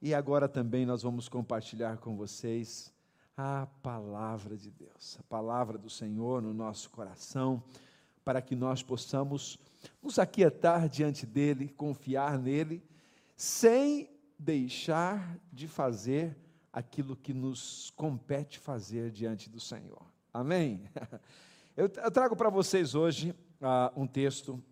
E agora também nós vamos compartilhar com vocês a palavra de Deus, a palavra do Senhor no nosso coração, para que nós possamos nos aquietar diante dele, confiar nele, sem deixar de fazer aquilo que nos compete fazer diante do Senhor. Amém? Eu trago para vocês hoje uh, um texto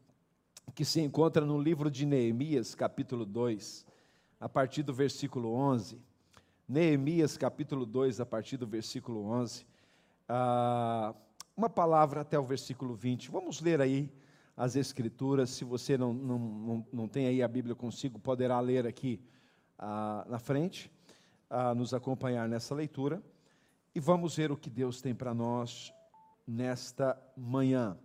que se encontra no livro de Neemias, capítulo 2 a partir do versículo 11. Neemias, capítulo 2, a partir do versículo 11. Ah, uma palavra até o versículo 20. Vamos ler aí as Escrituras. Se você não, não, não, não tem aí a Bíblia consigo, poderá ler aqui ah, na frente, ah, nos acompanhar nessa leitura. E vamos ver o que Deus tem para nós nesta manhã.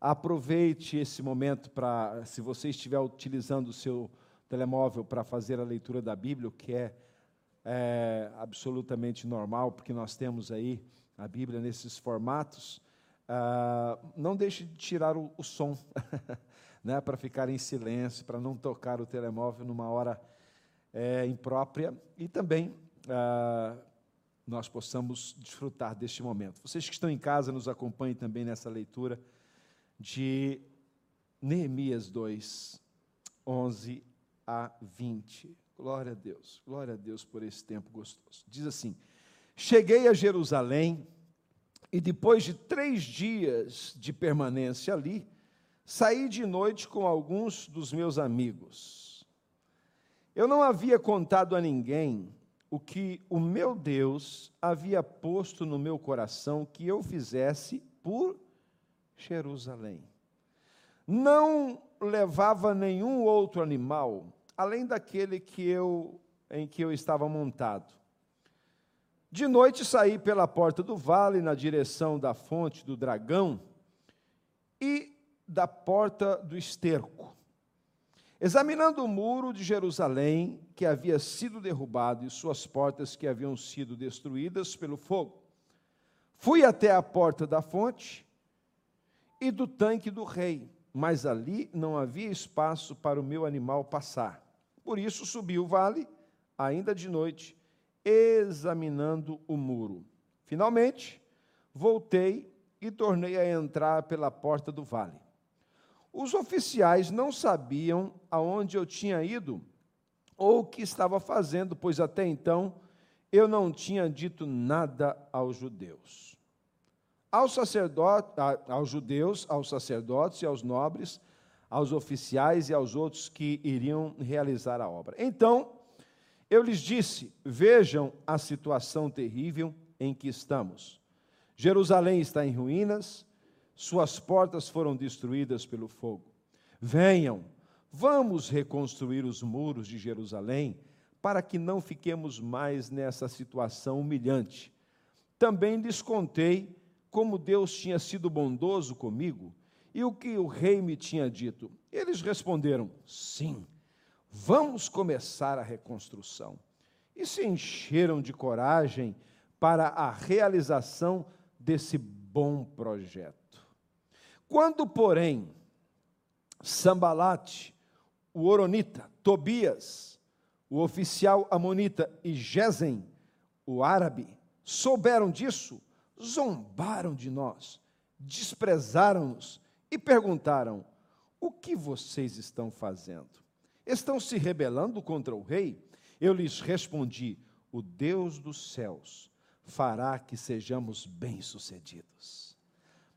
Aproveite esse momento para, se você estiver utilizando o seu telemóvel para fazer a leitura da Bíblia, o que é, é, absolutamente normal, porque nós temos aí a Bíblia nesses formatos. Ah, não deixe de tirar o, o som, né, para ficar em silêncio, para não tocar o telemóvel numa hora é, imprópria e também ah, nós possamos desfrutar deste momento. Vocês que estão em casa, nos acompanhem também nessa leitura de Neemias 2, 11 a 20. Glória a Deus, glória a Deus por esse tempo gostoso. Diz assim: Cheguei a Jerusalém e depois de três dias de permanência ali, saí de noite com alguns dos meus amigos. Eu não havia contado a ninguém o que o meu Deus havia posto no meu coração que eu fizesse por Jerusalém. Não levava nenhum outro animal, além daquele que eu, em que eu estava montado. De noite saí pela porta do vale, na direção da fonte do dragão e da porta do esterco. Examinando o muro de Jerusalém, que havia sido derrubado, e suas portas que haviam sido destruídas pelo fogo, fui até a porta da fonte e do tanque do rei mas ali não havia espaço para o meu animal passar. Por isso subi o vale, ainda de noite, examinando o muro. Finalmente, voltei e tornei a entrar pela porta do vale. Os oficiais não sabiam aonde eu tinha ido ou o que estava fazendo, pois até então eu não tinha dito nada aos judeus aos, sacerdotes, aos judeus, aos sacerdotes e aos nobres, aos oficiais e aos outros que iriam realizar a obra. Então, eu lhes disse: Vejam a situação terrível em que estamos. Jerusalém está em ruínas, suas portas foram destruídas pelo fogo. Venham, vamos reconstruir os muros de Jerusalém, para que não fiquemos mais nessa situação humilhante. Também lhes contei como Deus tinha sido bondoso comigo e o que o rei me tinha dito. Eles responderam: Sim, vamos começar a reconstrução. E se encheram de coragem para a realização desse bom projeto. Quando, porém, Sambalate, o Oronita, Tobias, o oficial Amonita e Gesem, o árabe, souberam disso, zombaram de nós, desprezaram-nos e perguntaram: O que vocês estão fazendo? Estão se rebelando contra o rei? Eu lhes respondi: O Deus dos céus fará que sejamos bem-sucedidos.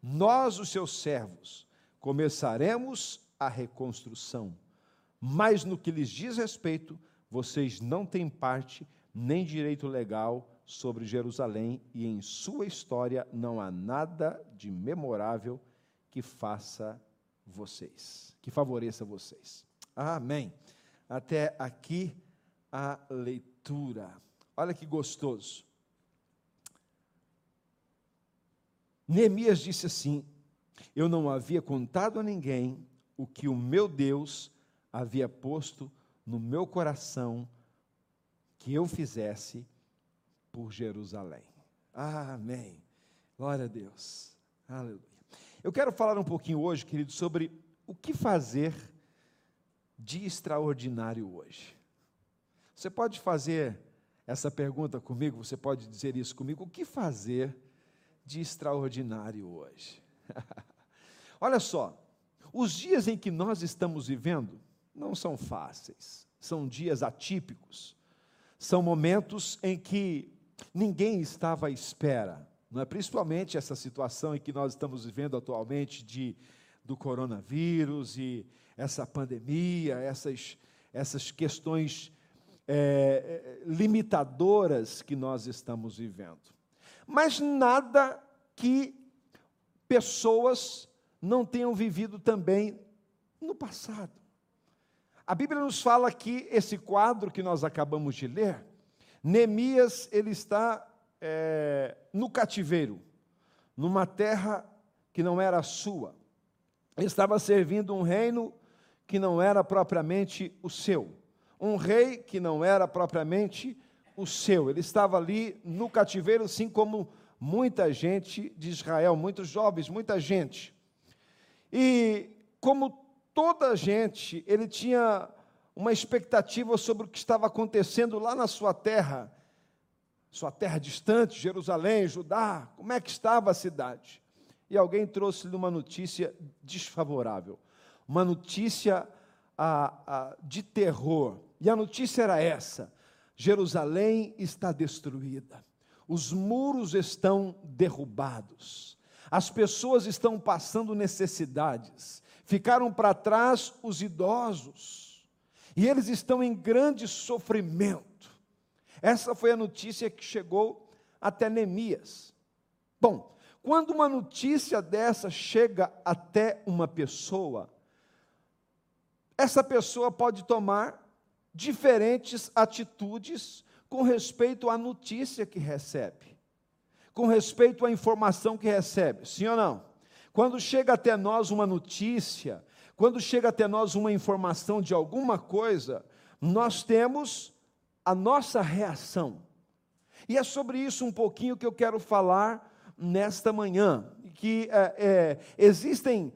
Nós, os seus servos, começaremos a reconstrução, mas no que lhes diz respeito, vocês não têm parte nem direito legal sobre Jerusalém e em sua história não há nada de memorável que faça vocês, que favoreça vocês. Amém. Até aqui a leitura. Olha que gostoso. Neemias disse assim: Eu não havia contado a ninguém o que o meu Deus havia posto no meu coração que eu fizesse por Jerusalém. Amém. Glória a Deus. Aleluia. Eu quero falar um pouquinho hoje, querido, sobre o que fazer de extraordinário hoje. Você pode fazer essa pergunta comigo, você pode dizer isso comigo: o que fazer de extraordinário hoje? Olha só, os dias em que nós estamos vivendo não são fáceis, são dias atípicos, são momentos em que ninguém estava à espera, não é? principalmente essa situação em que nós estamos vivendo atualmente de, do coronavírus e essa pandemia, essas, essas questões é, limitadoras que nós estamos vivendo. Mas nada que pessoas não tenham vivido também no passado. A Bíblia nos fala que esse quadro que nós acabamos de ler, Neemias, ele está é, no cativeiro, numa terra que não era sua. Ele estava servindo um reino que não era propriamente o seu um rei que não era propriamente o seu. Ele estava ali no cativeiro, assim como muita gente de Israel, muitos jovens, muita gente. E como toda gente, ele tinha uma expectativa sobre o que estava acontecendo lá na sua terra, sua terra distante, Jerusalém, Judá, como é que estava a cidade? E alguém trouxe-lhe uma notícia desfavorável, uma notícia a, a, de terror. E a notícia era essa: Jerusalém está destruída, os muros estão derrubados, as pessoas estão passando necessidades, ficaram para trás os idosos, e eles estão em grande sofrimento. Essa foi a notícia que chegou até Neemias. Bom, quando uma notícia dessa chega até uma pessoa, essa pessoa pode tomar diferentes atitudes com respeito à notícia que recebe, com respeito à informação que recebe, sim ou não? Quando chega até nós uma notícia, quando chega até nós uma informação de alguma coisa, nós temos a nossa reação. E é sobre isso um pouquinho que eu quero falar nesta manhã. Que é, é, existem,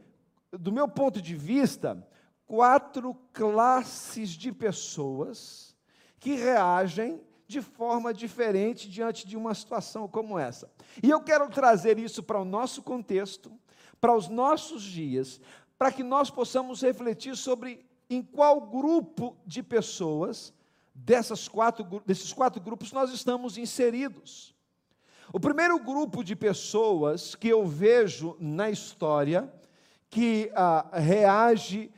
do meu ponto de vista, quatro classes de pessoas que reagem de forma diferente diante de uma situação como essa. E eu quero trazer isso para o nosso contexto, para os nossos dias, para que nós possamos refletir sobre em qual grupo de pessoas dessas quatro, desses quatro grupos nós estamos inseridos. O primeiro grupo de pessoas que eu vejo na história que ah, reage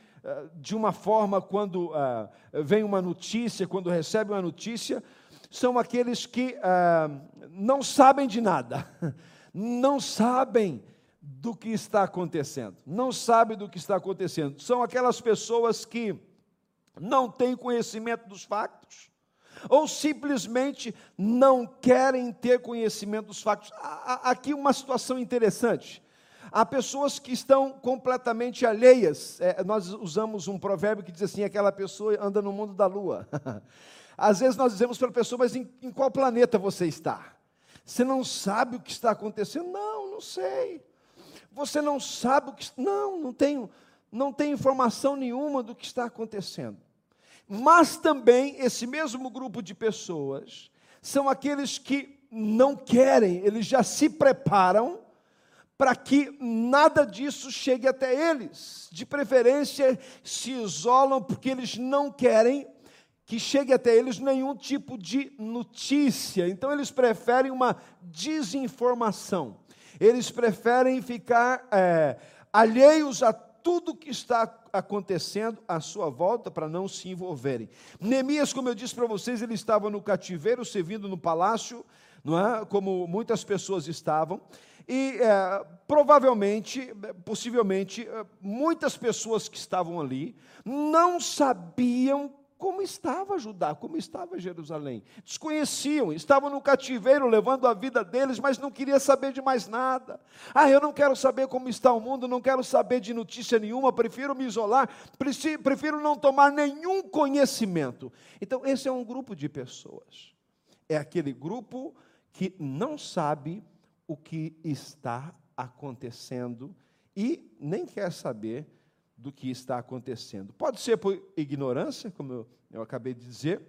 de uma forma quando uh, vem uma notícia, quando recebe uma notícia, são aqueles que uh, não sabem de nada, não sabem do que está acontecendo, não sabem do que está acontecendo. São aquelas pessoas que não têm conhecimento dos factos, ou simplesmente não querem ter conhecimento dos factos. Aqui uma situação interessante. Há pessoas que estão completamente alheias. É, nós usamos um provérbio que diz assim: aquela pessoa anda no mundo da lua. Às vezes nós dizemos para a pessoa, mas em, em qual planeta você está? Você não sabe o que está acontecendo? Não, não sei. Você não sabe o que. Não, não tenho, não tenho informação nenhuma do que está acontecendo. Mas também esse mesmo grupo de pessoas são aqueles que não querem, eles já se preparam para que nada disso chegue até eles. De preferência, se isolam porque eles não querem que chegue até eles nenhum tipo de notícia. Então, eles preferem uma desinformação. Eles preferem ficar é, alheios a tudo que está acontecendo à sua volta para não se envolverem. Neemias, como eu disse para vocês, ele estava no cativeiro, servindo no palácio, não é? Como muitas pessoas estavam. E é, provavelmente, possivelmente, é, muitas pessoas que estavam ali não sabiam como estava Judá, como estava Jerusalém. Desconheciam, estavam no cativeiro levando a vida deles, mas não queria saber de mais nada. Ah, eu não quero saber como está o mundo, não quero saber de notícia nenhuma, prefiro me isolar, prefiro não tomar nenhum conhecimento. Então, esse é um grupo de pessoas. É aquele grupo que não sabe o que está acontecendo e nem quer saber do que está acontecendo. Pode ser por ignorância, como eu, eu acabei de dizer,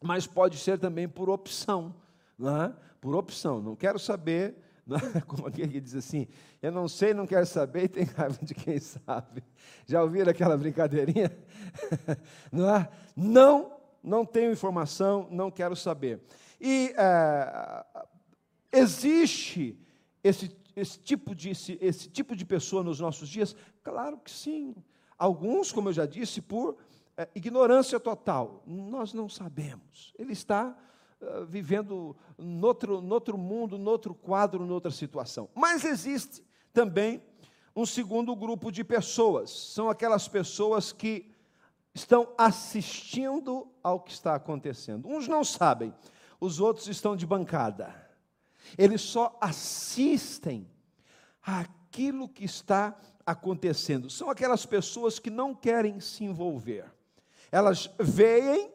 mas pode ser também por opção, é? por opção. Não quero saber, é? como aquele que diz assim, eu não sei, não quero saber e tem raiva de quem sabe. Já ouviram aquela brincadeirinha? Não, é? não, não tenho informação, não quero saber. E é, existe esse, esse, tipo de, esse, esse tipo de pessoa nos nossos dias? Claro que sim. Alguns, como eu já disse, por é, ignorância total. Nós não sabemos. Ele está uh, vivendo noutro, noutro mundo, noutro quadro, noutra situação. Mas existe também um segundo grupo de pessoas. São aquelas pessoas que estão assistindo ao que está acontecendo. Uns não sabem, os outros estão de bancada. Eles só assistem àquilo que está acontecendo. São aquelas pessoas que não querem se envolver. Elas veem,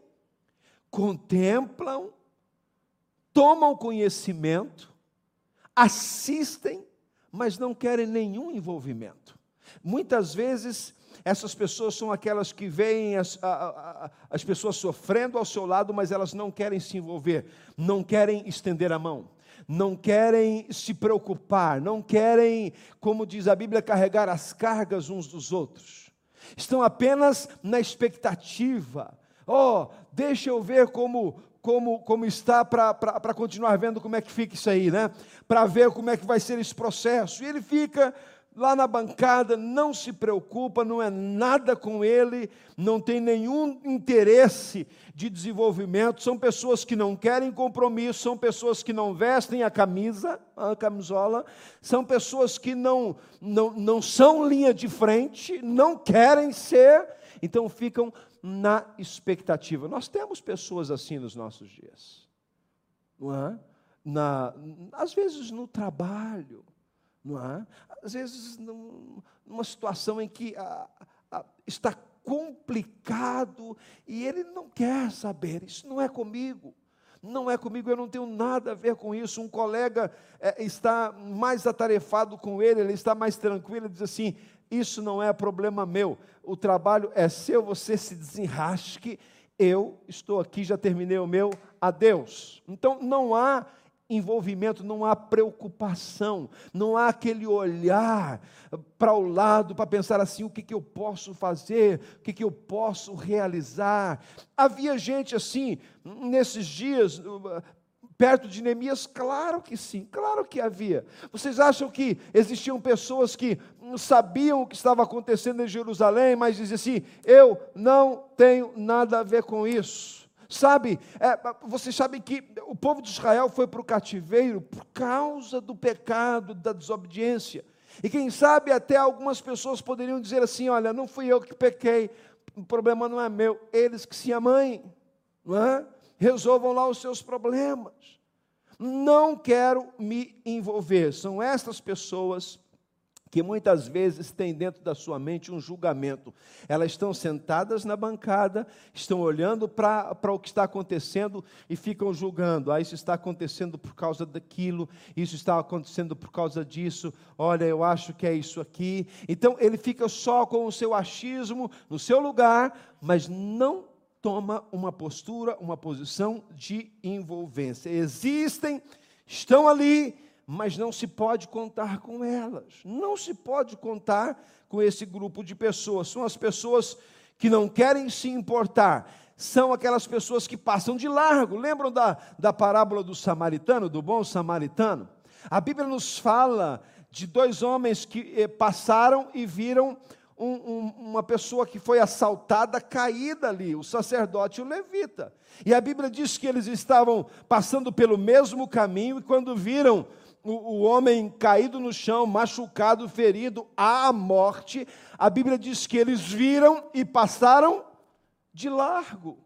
contemplam, tomam conhecimento, assistem, mas não querem nenhum envolvimento. Muitas vezes, essas pessoas são aquelas que veem as, a, a, as pessoas sofrendo ao seu lado, mas elas não querem se envolver, não querem estender a mão, não querem se preocupar, não querem, como diz a Bíblia, carregar as cargas uns dos outros estão apenas na expectativa. Oh, deixa eu ver como, como, como está para continuar vendo como é que fica isso aí, né? Para ver como é que vai ser esse processo. E ele fica lá na bancada, não se preocupa, não é nada com ele, não tem nenhum interesse de desenvolvimento. São pessoas que não querem compromisso, são pessoas que não vestem a camisa, a camisola, são pessoas que não, não, não são linha de frente, não querem ser, então ficam na expectativa. Nós temos pessoas assim nos nossos dias, não é? Na, às vezes no trabalho, é? Às vezes numa situação em que a, a, está complicado e ele não quer saber, isso não é comigo. Não é comigo, eu não tenho nada a ver com isso. Um colega é, está mais atarefado com ele, ele está mais tranquilo, ele diz assim: Isso não é problema meu, o trabalho é seu, você se desenrasque, eu estou aqui, já terminei o meu, adeus. Então não há envolvimento, não há preocupação, não há aquele olhar para o lado para pensar assim: o que, que eu posso fazer, o que, que eu posso realizar. Havia gente assim, nesses dias, perto de Neemias? Claro que sim, claro que havia. Vocês acham que existiam pessoas que sabiam o que estava acontecendo em Jerusalém, mas diziam assim: eu não tenho nada a ver com isso. Sabe, é, vocês sabem que o povo de Israel foi para o cativeiro por causa do pecado, da desobediência. E quem sabe até algumas pessoas poderiam dizer assim: olha, não fui eu que pequei, o problema não é meu, eles que se amem, não é? resolvam lá os seus problemas. Não quero me envolver. São estas pessoas que muitas vezes têm dentro da sua mente um julgamento. Elas estão sentadas na bancada, estão olhando para o que está acontecendo e ficam julgando. Ah, isso está acontecendo por causa daquilo, isso está acontecendo por causa disso. Olha, eu acho que é isso aqui. Então ele fica só com o seu achismo no seu lugar, mas não toma uma postura, uma posição de envolvência. Existem, estão ali, mas não se pode contar com elas. Não se pode contar com esse grupo de pessoas. São as pessoas que não querem se importar. São aquelas pessoas que passam de largo. Lembram da, da parábola do samaritano, do bom samaritano? A Bíblia nos fala de dois homens que eh, passaram e viram um, um, uma pessoa que foi assaltada, caída ali, o sacerdote e o levita. E a Bíblia diz que eles estavam passando pelo mesmo caminho e quando viram o, homem caído no chão, machucado, ferido, à morte, a Bíblia diz que eles viram e passaram de largo.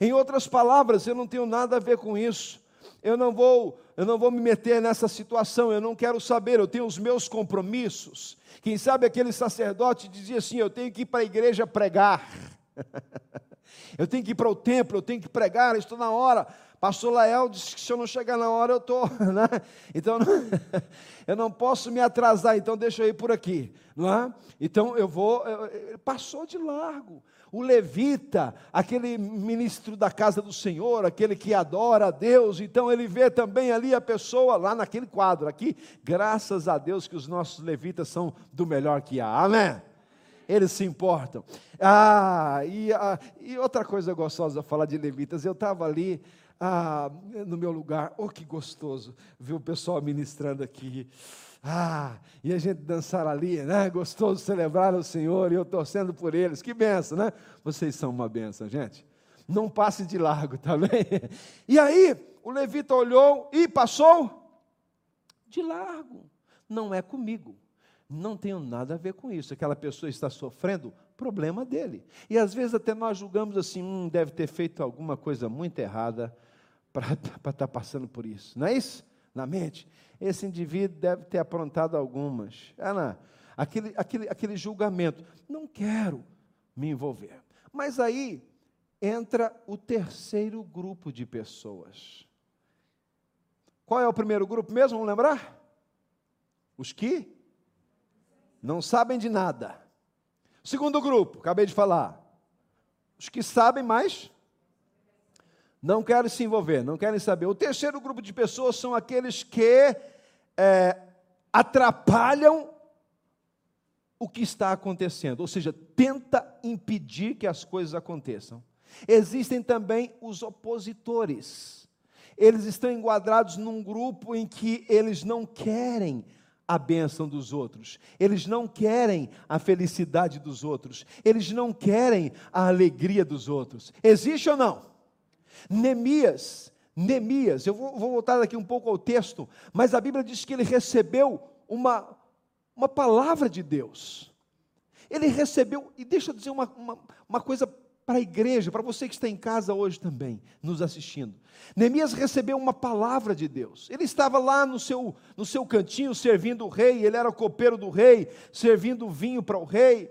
Em outras palavras, eu não tenho nada a ver com isso. Eu não vou, eu não vou me meter nessa situação, eu não quero saber, eu tenho os meus compromissos. Quem sabe aquele sacerdote dizia assim: "Eu tenho que ir para a igreja pregar". Eu tenho que ir para o templo, eu tenho que pregar, estou na hora. Pastor Lael disse que se eu não chegar na hora, eu estou. Né? Então, eu não posso me atrasar, então deixa eu ir por aqui. Não é? Então, eu vou. Passou de largo. O levita, aquele ministro da casa do Senhor, aquele que adora a Deus, então ele vê também ali a pessoa, lá naquele quadro aqui, graças a Deus que os nossos levitas são do melhor que há. Amém? Eles se importam. Ah, e, ah, e outra coisa gostosa falar de levitas, eu estava ali ah, no meu lugar, oh que gostoso, ver o pessoal ministrando aqui. Ah, e a gente dançar ali, né? Gostoso celebrar o Senhor e eu torcendo por eles. Que benção, né? Vocês são uma benção, gente. Não passe de largo, tá bem? E aí, o levita olhou e passou de largo. Não é comigo não tenho nada a ver com isso. Aquela pessoa está sofrendo, problema dele. E às vezes até nós julgamos assim, hum, deve ter feito alguma coisa muito errada para estar tá passando por isso. Não é isso? Na mente. Esse indivíduo deve ter aprontado algumas. Ana, aquele, aquele, aquele julgamento. Não quero me envolver. Mas aí entra o terceiro grupo de pessoas. Qual é o primeiro grupo mesmo? Vamos lembrar? Os que não sabem de nada. Segundo grupo, acabei de falar. Os que sabem, mas não querem se envolver, não querem saber. O terceiro grupo de pessoas são aqueles que é, atrapalham o que está acontecendo, ou seja, tenta impedir que as coisas aconteçam. Existem também os opositores. Eles estão enquadrados num grupo em que eles não querem a bênção dos outros, eles não querem a felicidade dos outros, eles não querem a alegria dos outros. Existe ou não? Neemias, Neemias, eu vou, vou voltar aqui um pouco ao texto, mas a Bíblia diz que ele recebeu uma, uma palavra de Deus. Ele recebeu, e deixa eu dizer uma, uma, uma coisa para a igreja, para você que está em casa hoje também, nos assistindo. Neemias recebeu uma palavra de Deus. Ele estava lá no seu, no seu cantinho servindo o rei, ele era copeiro do rei, servindo vinho para o rei.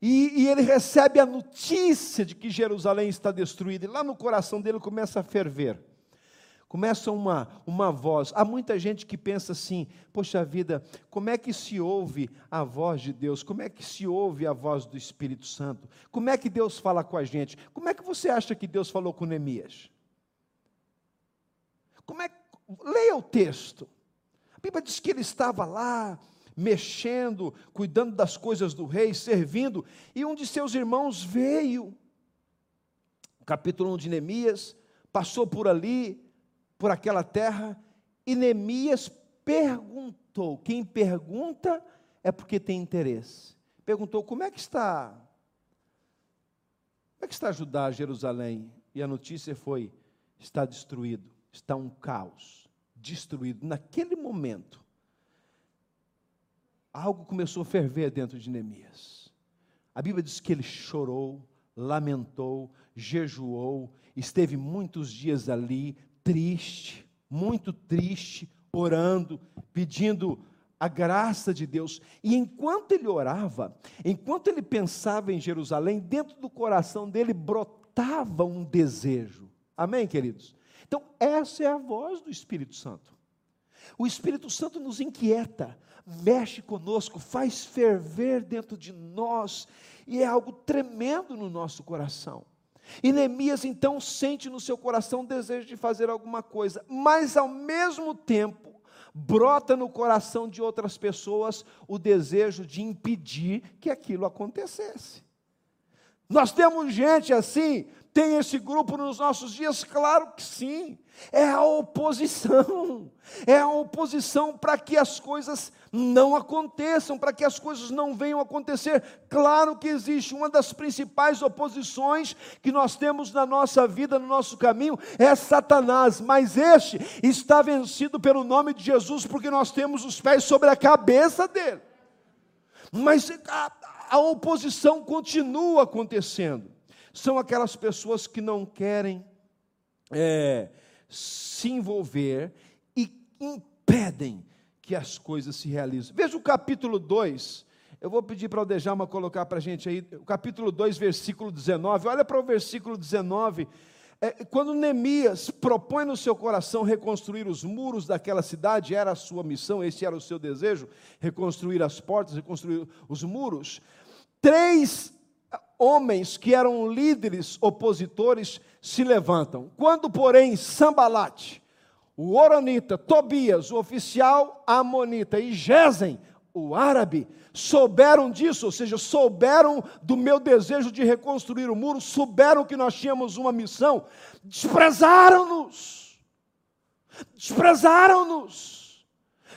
E, e, ele recebe a notícia de que Jerusalém está destruída, e lá no coração dele começa a ferver. Começa uma, uma voz. Há muita gente que pensa assim: poxa vida, como é que se ouve a voz de Deus? Como é que se ouve a voz do Espírito Santo? Como é que Deus fala com a gente? Como é que você acha que Deus falou com Neemias? Como é Leia o texto. A Bíblia diz que ele estava lá, mexendo, cuidando das coisas do rei, servindo, e um de seus irmãos veio. Capítulo 1 de Neemias, passou por ali, por aquela terra, e Neemias perguntou. Quem pergunta é porque tem interesse. Perguntou: como é que está? Como é que está Judá, Jerusalém? E a notícia foi: está destruído, está um caos, destruído. Naquele momento, algo começou a ferver dentro de Neemias. A Bíblia diz que ele chorou, lamentou, jejuou, esteve muitos dias ali, triste, muito triste, orando, pedindo a graça de Deus. E enquanto ele orava, enquanto ele pensava em Jerusalém, dentro do coração dele brotava um desejo. Amém, queridos? Então, essa é a voz do Espírito Santo. O Espírito Santo nos inquieta, mexe conosco, faz ferver dentro de nós, e é algo tremendo no nosso coração. E Neemias então sente no seu coração o desejo de fazer alguma coisa, mas ao mesmo tempo brota no coração de outras pessoas o desejo de impedir que aquilo acontecesse. Nós temos gente assim, tem esse grupo nos nossos dias? Claro que sim. É a oposição. É a oposição para que as coisas não aconteçam, para que as coisas não venham a acontecer. Claro que existe uma das principais oposições que nós temos na nossa vida, no nosso caminho, é Satanás, mas este está vencido pelo nome de Jesus, porque nós temos os pés sobre a cabeça dele. Mas a, a oposição continua acontecendo são aquelas pessoas que não querem é, se envolver e impedem que as coisas se realizem. Veja o capítulo 2 Eu vou pedir para o Djalma colocar para a gente aí, o capítulo 2, versículo 19. Olha para o versículo 19. É, quando Neemias propõe no seu coração reconstruir os muros daquela cidade, era a sua missão, esse era o seu desejo, reconstruir as portas, reconstruir os muros. Três homens que eram líderes opositores se levantam. Quando, porém, Sambalate, o Oronita, Tobias, o oficial Amonita e Gesem, o árabe, souberam disso, ou seja, souberam do meu desejo de reconstruir o muro, souberam que nós tínhamos uma missão, desprezaram-nos. Desprezaram-nos.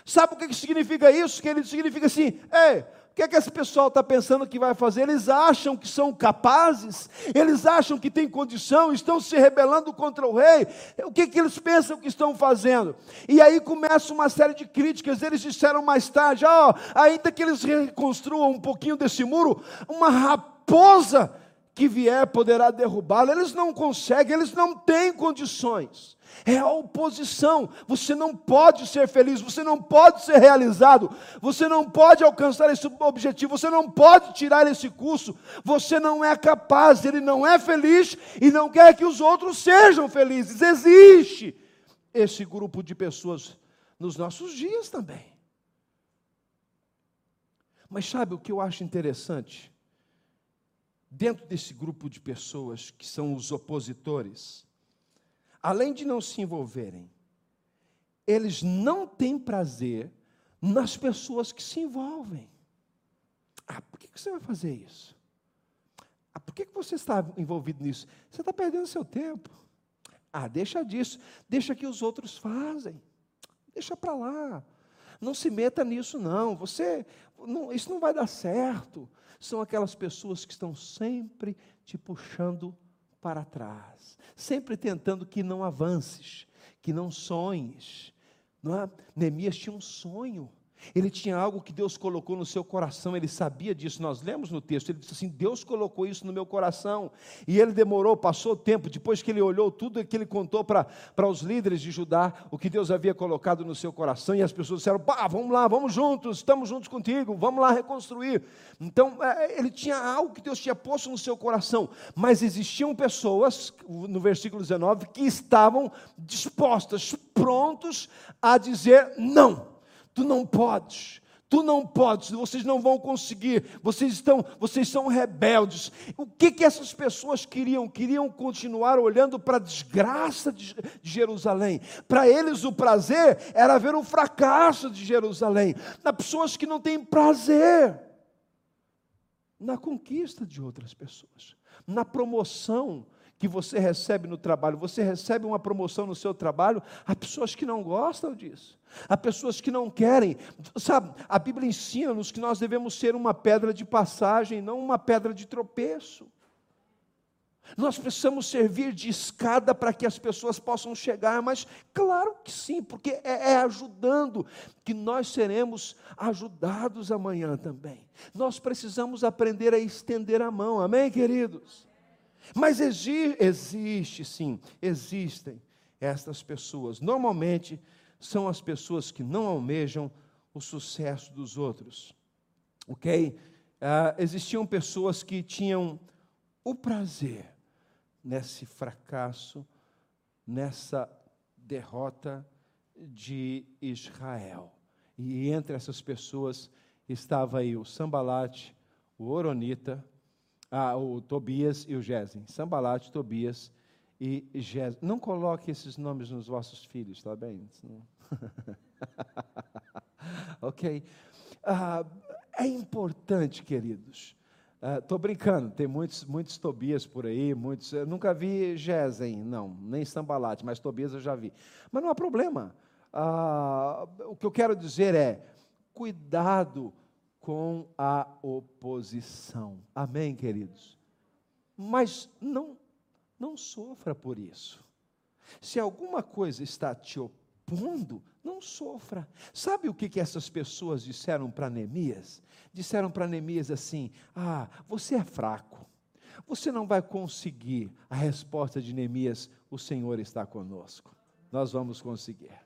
Sabe o que significa isso? Que ele significa assim: ei, o que, é que esse pessoal está pensando que vai fazer? Eles acham que são capazes, eles acham que têm condição, estão se rebelando contra o rei. O que, que eles pensam que estão fazendo? E aí começa uma série de críticas. Eles disseram mais tarde: oh, ainda que eles reconstruam um pouquinho desse muro, uma raposa que vier poderá derrubá-lo. Eles não conseguem, eles não têm condições é a oposição. Você não pode ser feliz, você não pode ser realizado, você não pode alcançar esse objetivo, você não pode tirar esse curso, você não é capaz, ele não é feliz e não quer que os outros sejam felizes. Existe esse grupo de pessoas nos nossos dias também. Mas sabe o que eu acho interessante? Dentro desse grupo de pessoas que são os opositores, além de não se envolverem, eles não têm prazer nas pessoas que se envolvem. Ah, por que você vai fazer isso? Ah, por que você está envolvido nisso? Você está perdendo seu tempo. Ah, deixa disso, deixa que os outros fazem. Deixa para lá. Não se meta nisso, não. Você, não, isso não vai dar certo. São aquelas pessoas que estão sempre te puxando para trás, sempre tentando que não avances, que não sonhes. Não é? Neemias tinha um sonho. Ele tinha algo que Deus colocou no seu coração, ele sabia disso. Nós lemos no texto, ele disse assim: Deus colocou isso no meu coração. E ele demorou, passou o tempo, depois que ele olhou tudo que ele contou para os líderes de Judá, o que Deus havia colocado no seu coração, e as pessoas disseram: Pá, vamos lá, vamos juntos, estamos juntos contigo, vamos lá reconstruir. Então, é, ele tinha algo que Deus tinha posto no seu coração, mas existiam pessoas, no versículo 19, que estavam dispostas, prontos a dizer não Tu não podes. Tu não podes, vocês não vão conseguir, vocês estão, vocês são rebeldes. O que que essas pessoas queriam? Queriam continuar olhando para a desgraça de Jerusalém. Para eles o prazer era ver o fracasso de Jerusalém. Nas pessoas que não têm prazer na conquista de outras pessoas, na promoção que você recebe no trabalho. Você recebe uma promoção no seu trabalho, há pessoas que não gostam disso. Há pessoas que não querem. Sabe, a Bíblia ensina-nos que nós devemos ser uma pedra de passagem, não uma pedra de tropeço. Nós precisamos servir de escada para que as pessoas possam chegar, mas claro que sim, porque é, é, ajudando que nós seremos ajudados amanhã também. Nós precisamos aprender a estender a mão, amém, queridos? Mas existe, existe sim, existem estas pessoas. Normalmente são as pessoas que não almejam o sucesso dos outros. Ok? Uh, existiam pessoas que tinham o prazer nesse fracasso, nessa derrota de Israel. E entre essas pessoas estava aí o Sambalate, o Oronita, ah, o Tobias e o Gesem. Sambalate, Tobias e Gesem. Não coloque esses nomes nos vossos filhos, tá bem? ok? Ah, é importante, queridos. Estou ah, brincando, tem muitos, muitos Tobias por aí, muitos. Eu nunca vi Gesem, não, nem Sambalate, mas Tobias eu já vi. Mas não há problema. Ah, o que eu quero dizer é: cuidado com a oposição. Amém, queridos? Mas não, não sofra por isso. Se alguma coisa está te opondo, não sofra. Sabe o que, que essas pessoas disseram para Neemias? Disseram para Neemias assim: Ah, você é fraco. Você não vai conseguir. A resposta de Neemias: O Senhor está conosco. Nós vamos conseguir.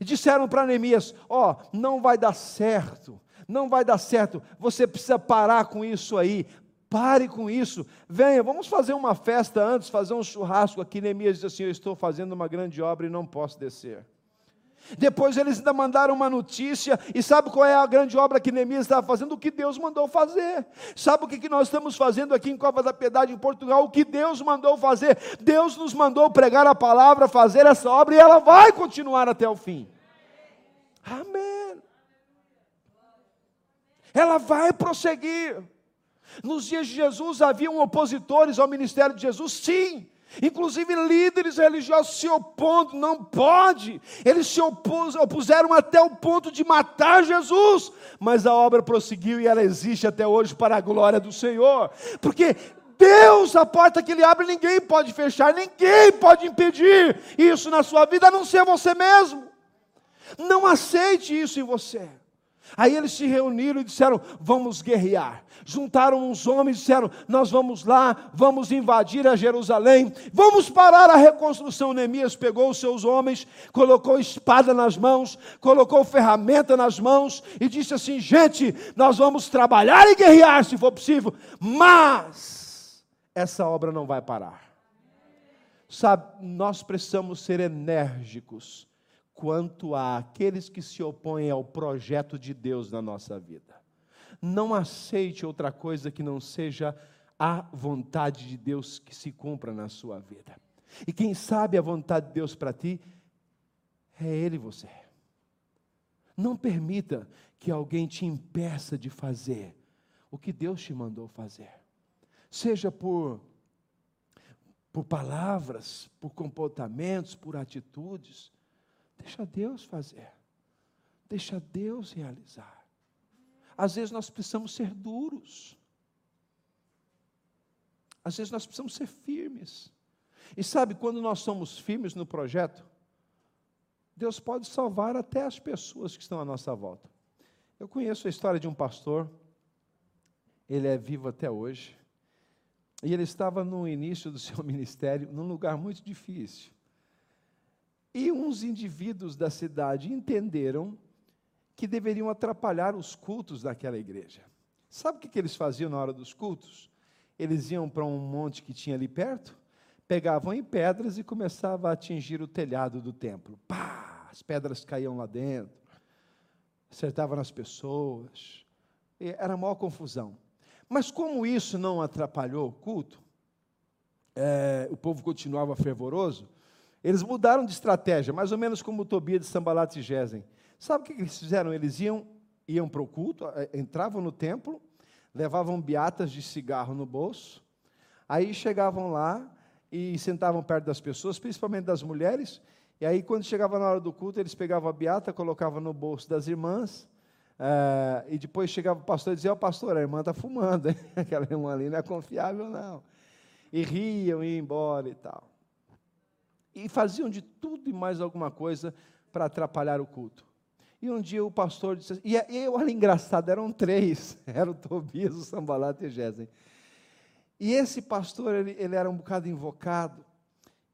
E disseram para Neemias: Ó, oh, não vai dar certo, não vai dar certo, você precisa parar com isso aí, pare com isso, venha, vamos fazer uma festa antes, fazer um churrasco aqui. Neemias disse assim: Eu estou fazendo uma grande obra e não posso descer. Depois eles ainda mandaram uma notícia, e sabe qual é a grande obra que Neemias estava fazendo? O que Deus mandou fazer. Sabe o que nós estamos fazendo aqui em Cova da Piedade, em Portugal? O que Deus mandou fazer. Deus nos mandou pregar a palavra, fazer essa obra, e ela vai continuar até o fim. Amém. Ela vai prosseguir. Nos dias de Jesus haviam opositores ao ministério de Jesus? Sim. Inclusive líderes religiosos se opondo, não pode. Eles se opus, opuseram até o ponto de matar Jesus. Mas a obra prosseguiu e ela existe até hoje para a glória do Senhor. Porque Deus, a porta que Ele abre, ninguém pode fechar, ninguém pode impedir isso na sua vida, a não ser você mesmo. Não aceite isso em você. Aí eles se reuniram e disseram: Vamos guerrear. Juntaram uns homens e disseram: Nós vamos lá, vamos invadir a Jerusalém, vamos parar a reconstrução. Neemias pegou os seus homens, colocou espada nas mãos, colocou ferramenta nas mãos e disse assim: Gente, nós vamos trabalhar e guerrear se for possível, mas essa obra não vai parar. Sabe, nós precisamos ser enérgicos quanto àqueles que se opõem ao projeto de Deus na nossa vida. Não aceite outra coisa que não seja a vontade de Deus que se cumpra na sua vida. E quem sabe a vontade de Deus para ti é Ele você. Não permita que alguém te impeça de fazer o que Deus te mandou fazer. Seja por por palavras, por comportamentos, por atitudes. Deixa Deus fazer. Deixa Deus realizar. Às vezes nós precisamos ser duros. Às vezes nós precisamos ser firmes. E sabe, quando nós somos firmes no projeto, Deus pode salvar até as pessoas que estão à nossa volta. Eu conheço a história de um pastor, ele é vivo até hoje, e ele estava no início do seu ministério, num lugar muito difícil. E uns indivíduos da cidade entenderam que deveriam atrapalhar os cultos daquela igreja. Sabe o que, eles faziam na hora dos cultos? Eles iam para um monte que tinha ali perto, pegavam em pedras e começavam a atingir o telhado do templo. Pá! As pedras caíam lá dentro, acertavam nas pessoas. Era a maior confusão. Mas como isso não atrapalhou o culto, é, o povo continuava fervoroso, eles mudaram de estratégia, mais ou menos como Tobias de Sambalat e Gesem. Sabe o que eles fizeram? Eles iam, iam para o culto, eh, entravam no templo, levavam beatas de cigarro no bolso, aí chegavam lá e sentavam perto das pessoas, principalmente das mulheres, e aí quando chegava na hora do culto, eles pegavam a beata, colocavam no bolso das irmãs, uh, e depois chegava o pastor e dizia, ó oh, pastor, a irmã está fumando, aquela irmã ali não é confiável não. E riam, e iam embora e tal e faziam de tudo e mais alguma coisa para atrapalhar o culto. E um dia o pastor disse assim, e, e olha engraçado, eram três, era o Tobias, o Sambalat e o Gesem. E esse pastor, ele, ele, era um bocado invocado,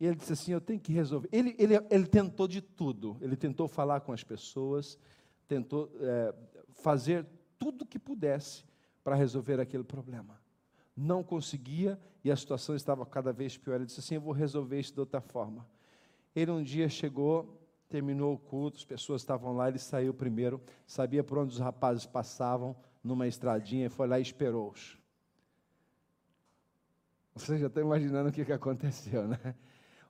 e ele disse assim, eu tenho que resolver. Ele, ele, ele tentou de tudo, ele tentou falar com as pessoas, tentou é, fazer tudo o que pudesse para resolver aquele problema. Não conseguia, e a situação estava cada vez pior. Ele disse assim: Eu vou resolver isso de outra forma. Ele um dia chegou, terminou o culto, as pessoas estavam lá, ele saiu primeiro, sabia por onde os rapazes passavam, numa estradinha, foi lá e esperou-os. Você já está imaginando o que, que aconteceu, né?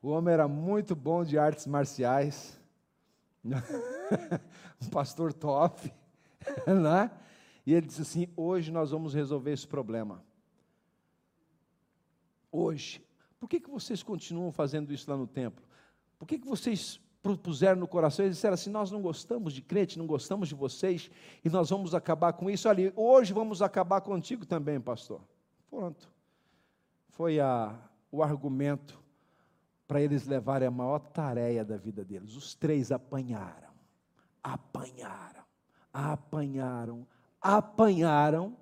O homem era muito bom de artes marciais, um pastor top, né? E ele disse assim: Hoje nós vamos resolver esse problema hoje. Por que, que vocês continuam fazendo isso lá no templo? Por que, que vocês propuseram no coração e disseram assim: Nós não gostamos de crente, não gostamos de vocês, e nós vamos acabar com isso. Olha, hoje vamos acabar contigo também, pastor. Pronto. Foi a, o argumento para eles levarem a maior tarefa da vida deles. Os três apanharam, apanharam, apanharam, apanharam,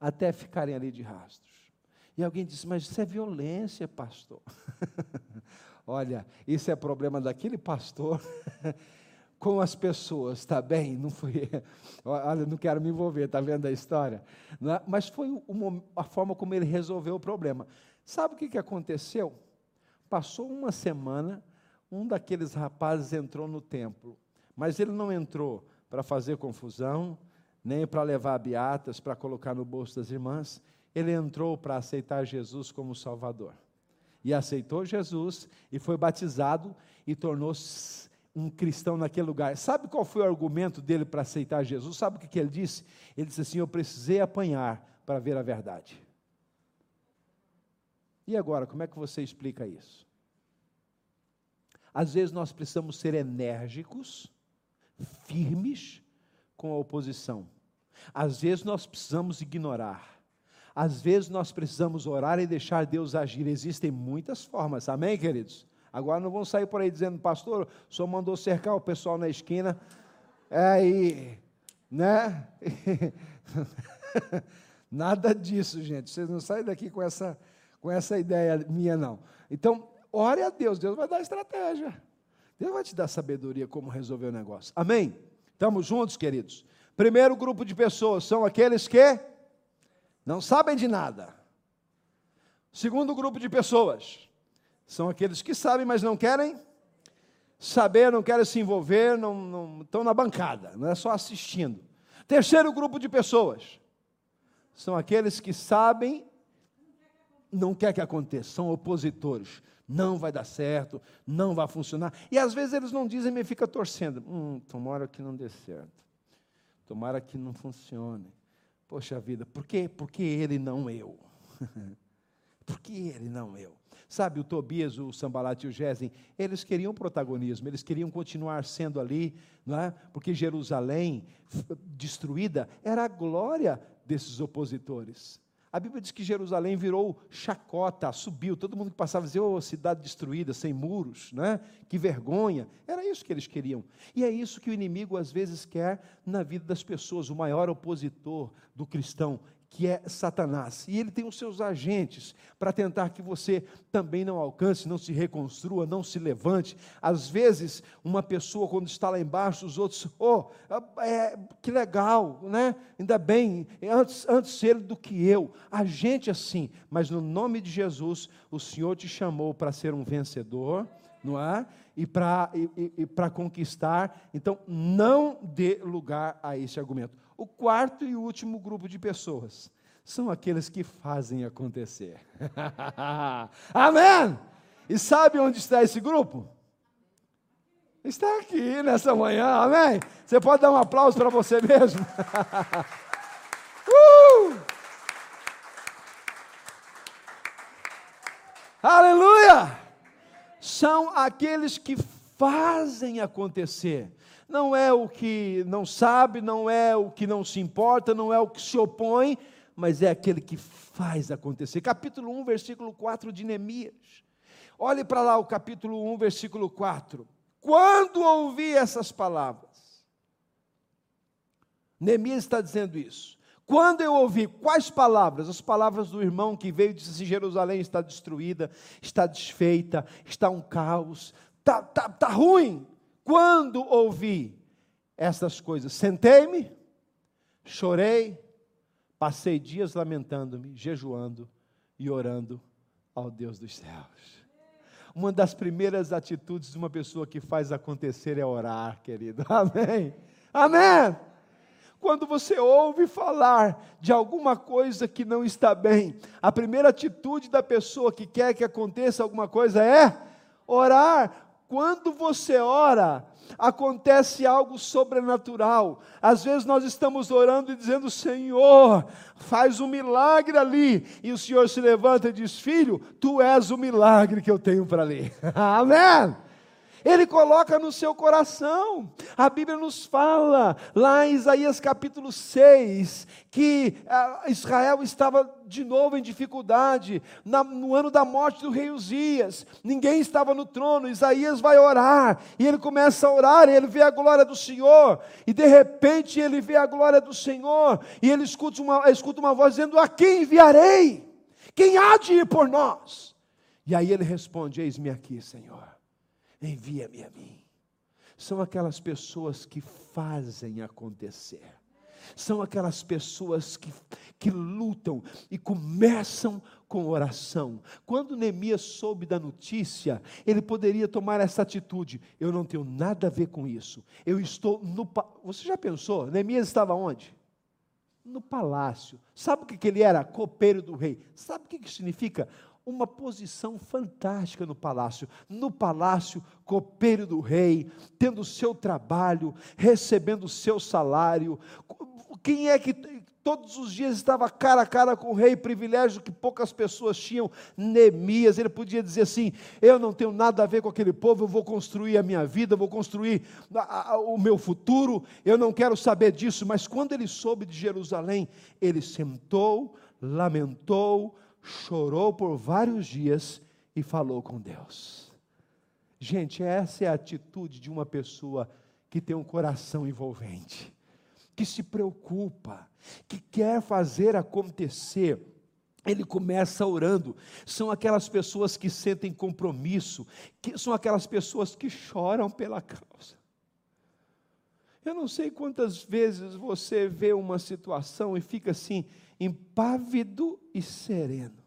até ficarem ali de rastros. E alguém disse, mas isso é violência, pastor. Olha, isso é problema daquele pastor com as pessoas, está bem? Não fui. Olha, não quero me envolver, está vendo a história? É? Mas foi uma, a forma como ele resolveu o problema. Sabe o que, que aconteceu? Passou uma semana, um daqueles rapazes entrou no templo, mas ele não entrou para fazer confusão, nem para levar beatas, para colocar no bolso das irmãs. Ele entrou para aceitar Jesus como Salvador. E aceitou Jesus e foi batizado e tornou-se um cristão naquele lugar. Sabe qual foi o argumento dele para aceitar Jesus? Sabe o que, que ele disse? Ele disse assim: Eu precisei apanhar para ver a verdade. E agora, como é que você explica isso? Às vezes nós precisamos ser enérgicos, firmes com a oposição. Às vezes nós precisamos ignorar. Às vezes nós precisamos orar e deixar Deus agir. Existem muitas formas, amém, queridos? Agora não vão sair por aí dizendo, pastor, senhor mandou cercar o pessoal na esquina. É, e, né? Nada disso, gente. Vocês não saem daqui com essa, com essa ideia minha, não. Então, ore a Deus, Deus vai dar estratégia. Deus vai te dar sabedoria como resolver o negócio. Amém? Estamos juntos, queridos? Primeiro grupo de pessoas são aqueles que não sabem de nada. Segundo grupo de pessoas são aqueles que sabem, mas não querem saber, não querem se envolver, não, não estão na bancada, não é só assistindo. Terceiro grupo de pessoas são aqueles que sabem, não quer que aconteça, são opositores. Não vai dar certo, não vai funcionar. E às vezes eles não dizem, mas fica torcendo. Hum, tomara que não dê certo. Tomara que não funcione. Poxa vida, por quê? Porque ele não eu. por que ele não eu? Sabe, o Tobias, o Sambalat e o Gesem, eles queriam protagonismo, eles queriam continuar sendo ali, não é? porque Jerusalém destruída era a glória desses opositores. A Bíblia diz que Jerusalém virou chacota, subiu, todo mundo que passava dizia, oh, cidade destruída, sem muros, né? que vergonha. Era isso que eles queriam. E é isso que o inimigo às vezes quer na vida das pessoas. O maior opositor do cristão que é Satanás. E ele tem os seus agentes para tentar que você também não alcance, não se reconstrua, não se levante. Às vezes, uma pessoa, quando está lá embaixo, os outros, oh, é, que legal, né? Ainda bem, antes, antes ele do que eu. A gente assim, mas no nome de Jesus, o Senhor te chamou para ser um vencedor, não é? E para e, e conquistar. Então, não dê lugar a esse argumento. O quarto e último grupo de pessoas são aqueles que fazem acontecer. Amém! E sabe onde está esse grupo? Está aqui nessa manhã, amém? Você pode dar um aplauso para você mesmo? uh! Aleluia! São aqueles que fazem acontecer não é o que não sabe, não é o que não se importa, não é o que se opõe, mas é aquele que faz acontecer. Capítulo 1, versículo 4 de Neemias. Olhe para lá o capítulo 1, versículo 4. Quando ouvi essas palavras, Neemias está dizendo isso. Quando eu ouvi quais palavras? As palavras do irmão que veio e disse assim: Jerusalém está destruída, está desfeita, está um caos, está tá, tá ruim. Quando ouvi estas coisas, sentei-me, chorei, passei dias lamentando-me, jejuando e orando ao Deus dos céus. Uma das primeiras atitudes de uma pessoa que faz acontecer é orar, querido. Amém. Amém. Quando você ouve falar de alguma coisa que não está bem, a primeira atitude da pessoa que quer que aconteça alguma coisa é orar. Quando você ora, acontece algo sobrenatural. Às vezes nós estamos orando e dizendo: Senhor, faz um milagre ali. E o Senhor se levanta e diz: Filho, tu és o milagre que eu tenho para ali. Amém. Ele coloca no seu coração. A Bíblia nos fala, lá em Isaías capítulo 6, que ah, Israel estava de novo em dificuldade, no ano da morte do rei Uzias, ninguém estava no trono, Isaías vai orar, e ele começa a orar, e ele vê a glória do Senhor, e de repente ele vê a glória do Senhor, e ele escuta uma, escuta uma voz dizendo: A quem enviarei? Quem há de ir por nós? E aí ele responde: Eis-me aqui, Senhor envia-me a mim. são aquelas pessoas que fazem acontecer. São aquelas pessoas que, que lutam e começam com oração. Quando Neemias soube da notícia, ele poderia tomar essa atitude: eu não tenho nada a ver com isso. Eu estou no. Você já pensou? Neemias estava onde? No palácio. Sabe o que ele era? Copeiro do rei. Sabe o que significa? Uma posição fantástica no palácio. No palácio, copeiro do rei, tendo o seu trabalho, recebendo o seu salário. Quem é que todos os dias estava cara a cara com o rei, privilégio que poucas pessoas tinham? Neemias, ele podia dizer assim: Eu não tenho nada a ver com aquele povo, eu vou construir a minha vida, vou construir o meu futuro, eu não quero saber disso. Mas quando ele soube de Jerusalém, ele sentou, lamentou, chorou por vários dias e falou com Deus. Gente, essa é a atitude de uma pessoa que tem um coração envolvente, que se preocupa, que quer fazer acontecer. Ele começa orando. São aquelas pessoas que sentem compromisso, que são aquelas pessoas que choram pela causa. Eu não sei quantas vezes você vê uma situação e fica assim, impávido e sereno.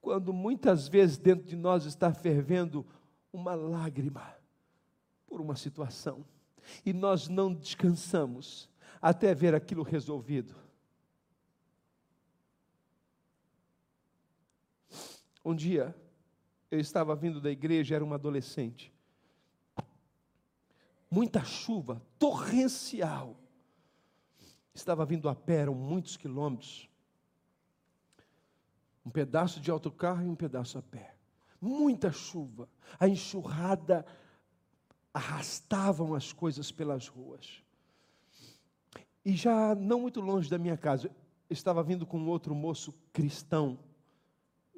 Quando muitas vezes dentro de nós está fervendo uma lágrima por uma situação, e nós não descansamos até ver aquilo resolvido. Um dia, eu estava vindo da igreja, era uma adolescente. Muita chuva, torrencial. Estava vindo a pé, eram muitos quilômetros. Um pedaço de autocarro e um pedaço a pé. Muita chuva. A enxurrada arrastavam as coisas pelas ruas. E já não muito longe da minha casa, estava vindo com outro moço cristão,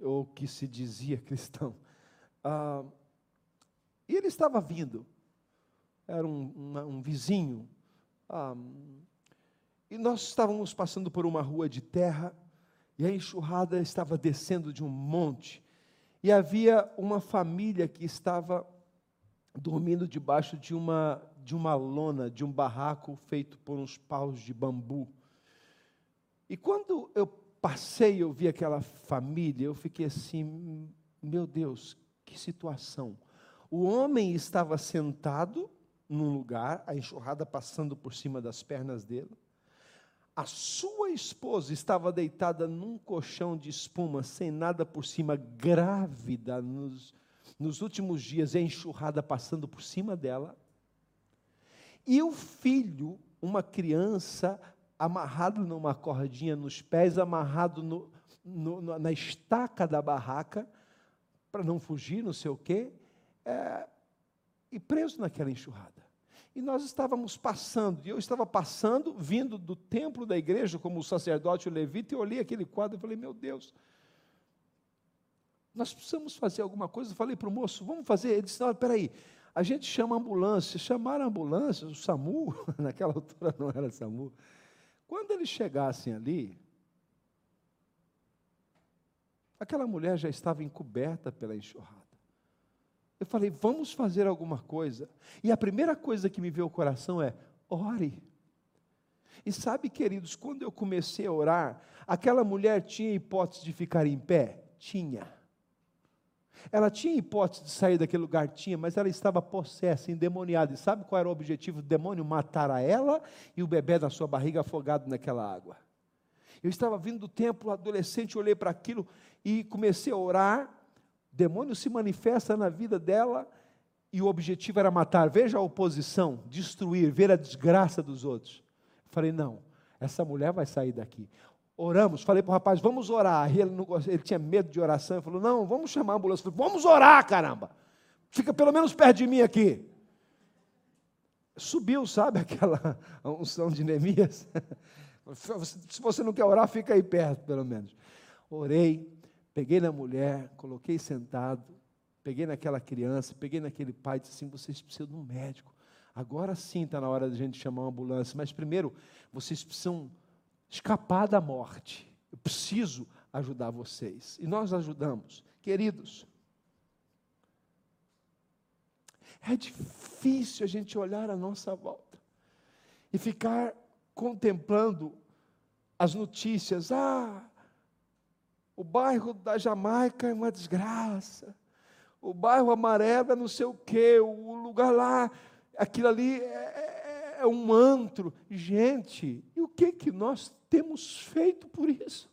ou que se dizia cristão. Ah, e ele estava vindo, era um, um vizinho. Ah, e nós estávamos passando por uma rua de terra, e a enxurrada estava descendo de um monte, e havia uma família que estava dormindo debaixo de uma, de uma lona, de um barraco feito por uns paus de bambu. E quando eu passei eu vi aquela família, eu fiquei assim, meu Deus, que situação. O homem estava sentado num lugar, a enxurrada passando por cima das pernas dele a sua esposa estava deitada num colchão de espuma, sem nada por cima, grávida, nos, nos últimos dias, a enxurrada passando por cima dela. E o filho, uma criança, amarrado numa cordinha nos pés, amarrado no, no, na estaca da barraca, para não fugir, não sei o quê, é, e preso naquela enxurrada. E nós estávamos passando, e eu estava passando, vindo do templo da igreja, como o sacerdote o levita, e olhei aquele quadro e falei: Meu Deus, nós precisamos fazer alguma coisa. Eu falei para o moço: Vamos fazer. Ele disse: Não, peraí, a gente chama a ambulância. Chamaram a ambulância, o SAMU, naquela altura não era SAMU. Quando eles chegassem ali, aquela mulher já estava encoberta pela enxurrada. Eu falei, vamos fazer alguma coisa. E a primeira coisa que me veio ao coração é: ore. E sabe, queridos, quando eu comecei a orar, aquela mulher tinha hipótese de ficar em pé? Tinha. Ela tinha hipótese de sair daquele lugar? Tinha, mas ela estava possessa, endemoniada. E sabe qual era o objetivo do demônio? Matar a ela e o bebê na sua barriga afogado naquela água. Eu estava vindo do templo, adolescente, olhei para aquilo e comecei a orar demônio se manifesta na vida dela e o objetivo era matar. Veja a oposição, destruir, ver a desgraça dos outros. Falei, não, essa mulher vai sair daqui. Oramos, falei para o rapaz, vamos orar. Ele, não, ele tinha medo de oração, ele falou, não, vamos chamar a ambulância. falei, vamos orar, caramba. Fica pelo menos perto de mim aqui. Subiu, sabe, aquela unção de Neemias? Se você não quer orar, fica aí perto, pelo menos. Orei, Peguei na mulher, coloquei sentado, peguei naquela criança, peguei naquele pai disse assim: vocês precisam de um médico. Agora sim está na hora de a gente chamar uma ambulância, mas primeiro vocês precisam escapar da morte. Eu preciso ajudar vocês. E nós ajudamos. Queridos, é difícil a gente olhar à nossa volta e ficar contemplando as notícias. Ah, o bairro da Jamaica é uma desgraça. O bairro amarelo é não sei o quê. O lugar lá, aquilo ali é, é, é um antro. Gente, e o que que nós temos feito por isso?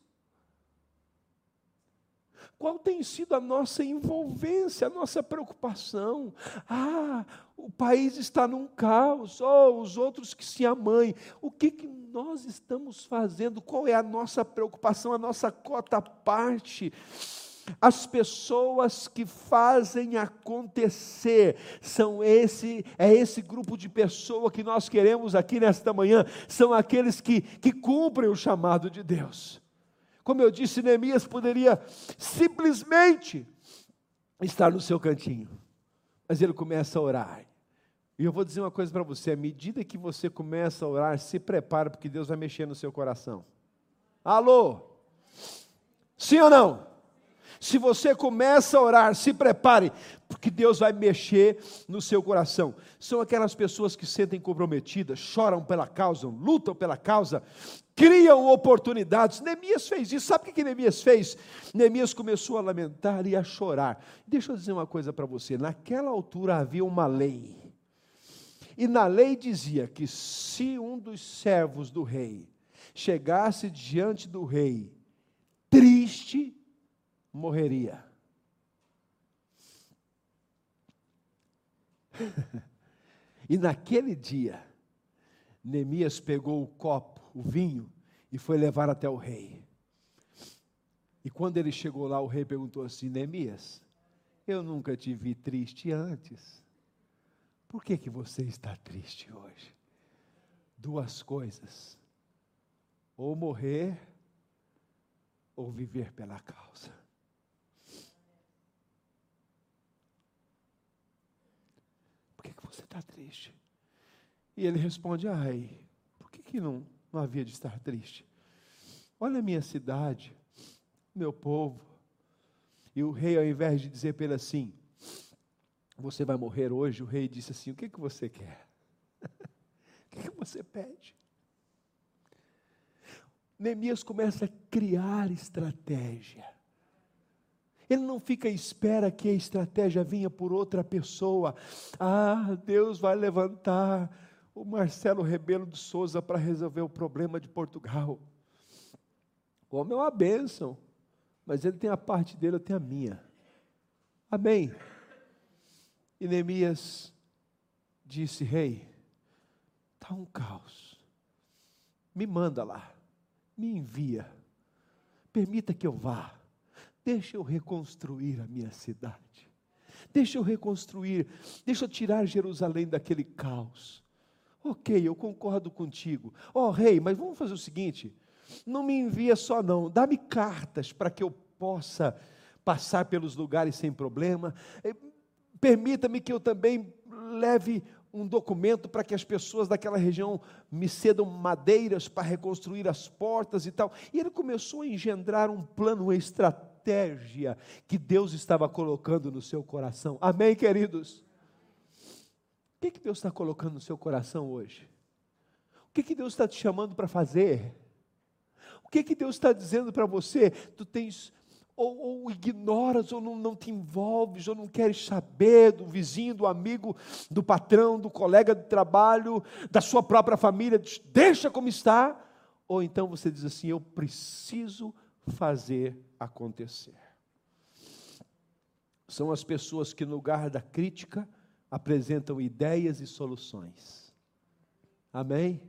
Qual tem sido a nossa envolvência, a nossa preocupação? Ah, o país está num caos, oh, os outros que se amam. O que, que nós estamos fazendo? Qual é a nossa preocupação, a nossa cota parte? As pessoas que fazem acontecer são esse é esse grupo de pessoa que nós queremos aqui nesta manhã, são aqueles que, que cumprem o chamado de Deus. Como eu disse, Neemias poderia simplesmente estar no seu cantinho, mas ele começa a orar. E eu vou dizer uma coisa para você: à medida que você começa a orar, se prepara, porque Deus vai mexer no seu coração. Alô? Sim ou não? Se você começa a orar, se prepare, porque Deus vai mexer no seu coração. São aquelas pessoas que se sentem comprometidas, choram pela causa, lutam pela causa, criam oportunidades. Neemias fez isso. Sabe o que Neemias fez? Neemias começou a lamentar e a chorar. Deixa eu dizer uma coisa para você: naquela altura havia uma lei. E na lei dizia que se um dos servos do rei chegasse diante do rei triste, morreria. e naquele dia, Neemias pegou o copo, o vinho, e foi levar até o rei. E quando ele chegou lá, o rei perguntou assim: Neemias, eu nunca te vi triste antes. Por que, que você está triste hoje? Duas coisas: ou morrer, ou viver pela causa. Você está triste? E ele responde: Ai, por que, que não, não havia de estar triste? Olha a minha cidade, meu povo. E o rei, ao invés de dizer para ele assim: Você vai morrer hoje, o rei disse assim: O que, que você quer? o que, que você pede? Neemias começa a criar estratégia. Ele não fica à espera que a estratégia venha por outra pessoa. Ah, Deus vai levantar o Marcelo Rebelo de Souza para resolver o problema de Portugal. O homem é uma bênção, mas ele tem a parte dele, eu tenho a minha. Amém. E Neemias disse: Rei, está um caos. Me manda lá, me envia, permita que eu vá. Deixa eu reconstruir a minha cidade. Deixa eu reconstruir, deixa eu tirar Jerusalém daquele caos. Ok, eu concordo contigo. Ó oh, rei, mas vamos fazer o seguinte: não me envia só não, dá-me cartas para que eu possa passar pelos lugares sem problema. Eh, permita-me que eu também leve um documento para que as pessoas daquela região me cedam madeiras para reconstruir as portas e tal. E ele começou a engendrar um plano estratégico estratégia que Deus estava colocando no seu coração. Amém, queridos? O que, que Deus está colocando no seu coração hoje? O que, que Deus está te chamando para fazer? O que, que Deus está dizendo para você? Tu tens ou, ou, ignoras, ou não, não, te envolves, ou não queres saber do vizinho, do amigo, do patrão, do colega de trabalho, da sua própria família, deixa como está. Ou então você diz assim: Eu preciso fazer acontecer. São as pessoas que, no lugar da crítica, apresentam ideias e soluções. Amém?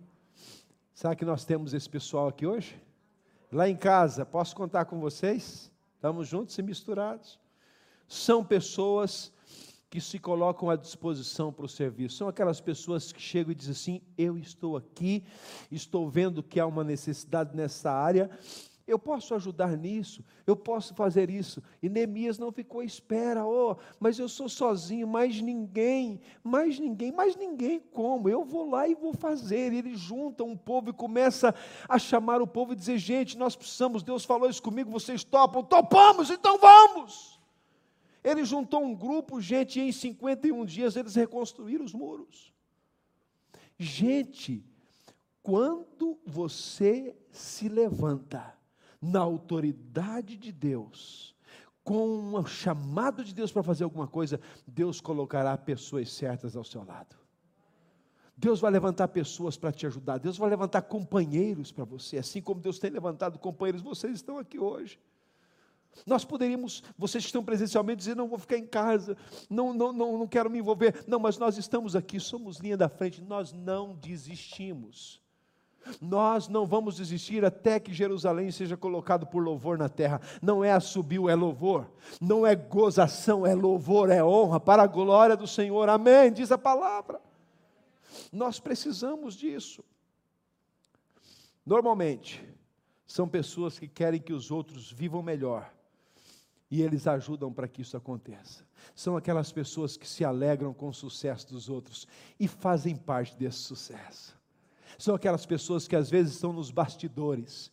Sabe que nós temos esse pessoal aqui hoje? Lá em casa, posso contar com vocês? Estamos juntos e misturados. São pessoas que se colocam à disposição para o serviço. São aquelas pessoas que chegam e dizem assim: Eu estou aqui, estou vendo que há uma necessidade nessa área eu posso ajudar nisso, eu posso fazer isso. E Neemias não ficou à espera, oh, mas eu sou sozinho, mais ninguém, mais ninguém, mais ninguém como? Eu vou lá e vou fazer. E ele junta um povo e começa a chamar o povo e dizer: gente, nós precisamos, Deus falou isso comigo, vocês topam, topamos, então vamos. Ele juntou um grupo, gente, e em 51 dias eles reconstruíram os muros. Gente, quando você se levanta na autoridade de Deus, com um chamado de Deus para fazer alguma coisa, Deus colocará pessoas certas ao seu lado. Deus vai levantar pessoas para te ajudar, Deus vai levantar companheiros para você, assim como Deus tem levantado companheiros, vocês estão aqui hoje. Nós poderíamos, vocês que estão presencialmente, dizer: não vou ficar em casa, não, não, não, não quero me envolver. Não, mas nós estamos aqui, somos linha da frente, nós não desistimos. Nós não vamos desistir até que Jerusalém seja colocado por louvor na terra. Não é assobio, é louvor. Não é gozação, é louvor, é honra para a glória do Senhor. Amém. Diz a palavra. Nós precisamos disso. Normalmente, são pessoas que querem que os outros vivam melhor. E eles ajudam para que isso aconteça. São aquelas pessoas que se alegram com o sucesso dos outros e fazem parte desse sucesso. São aquelas pessoas que às vezes estão nos bastidores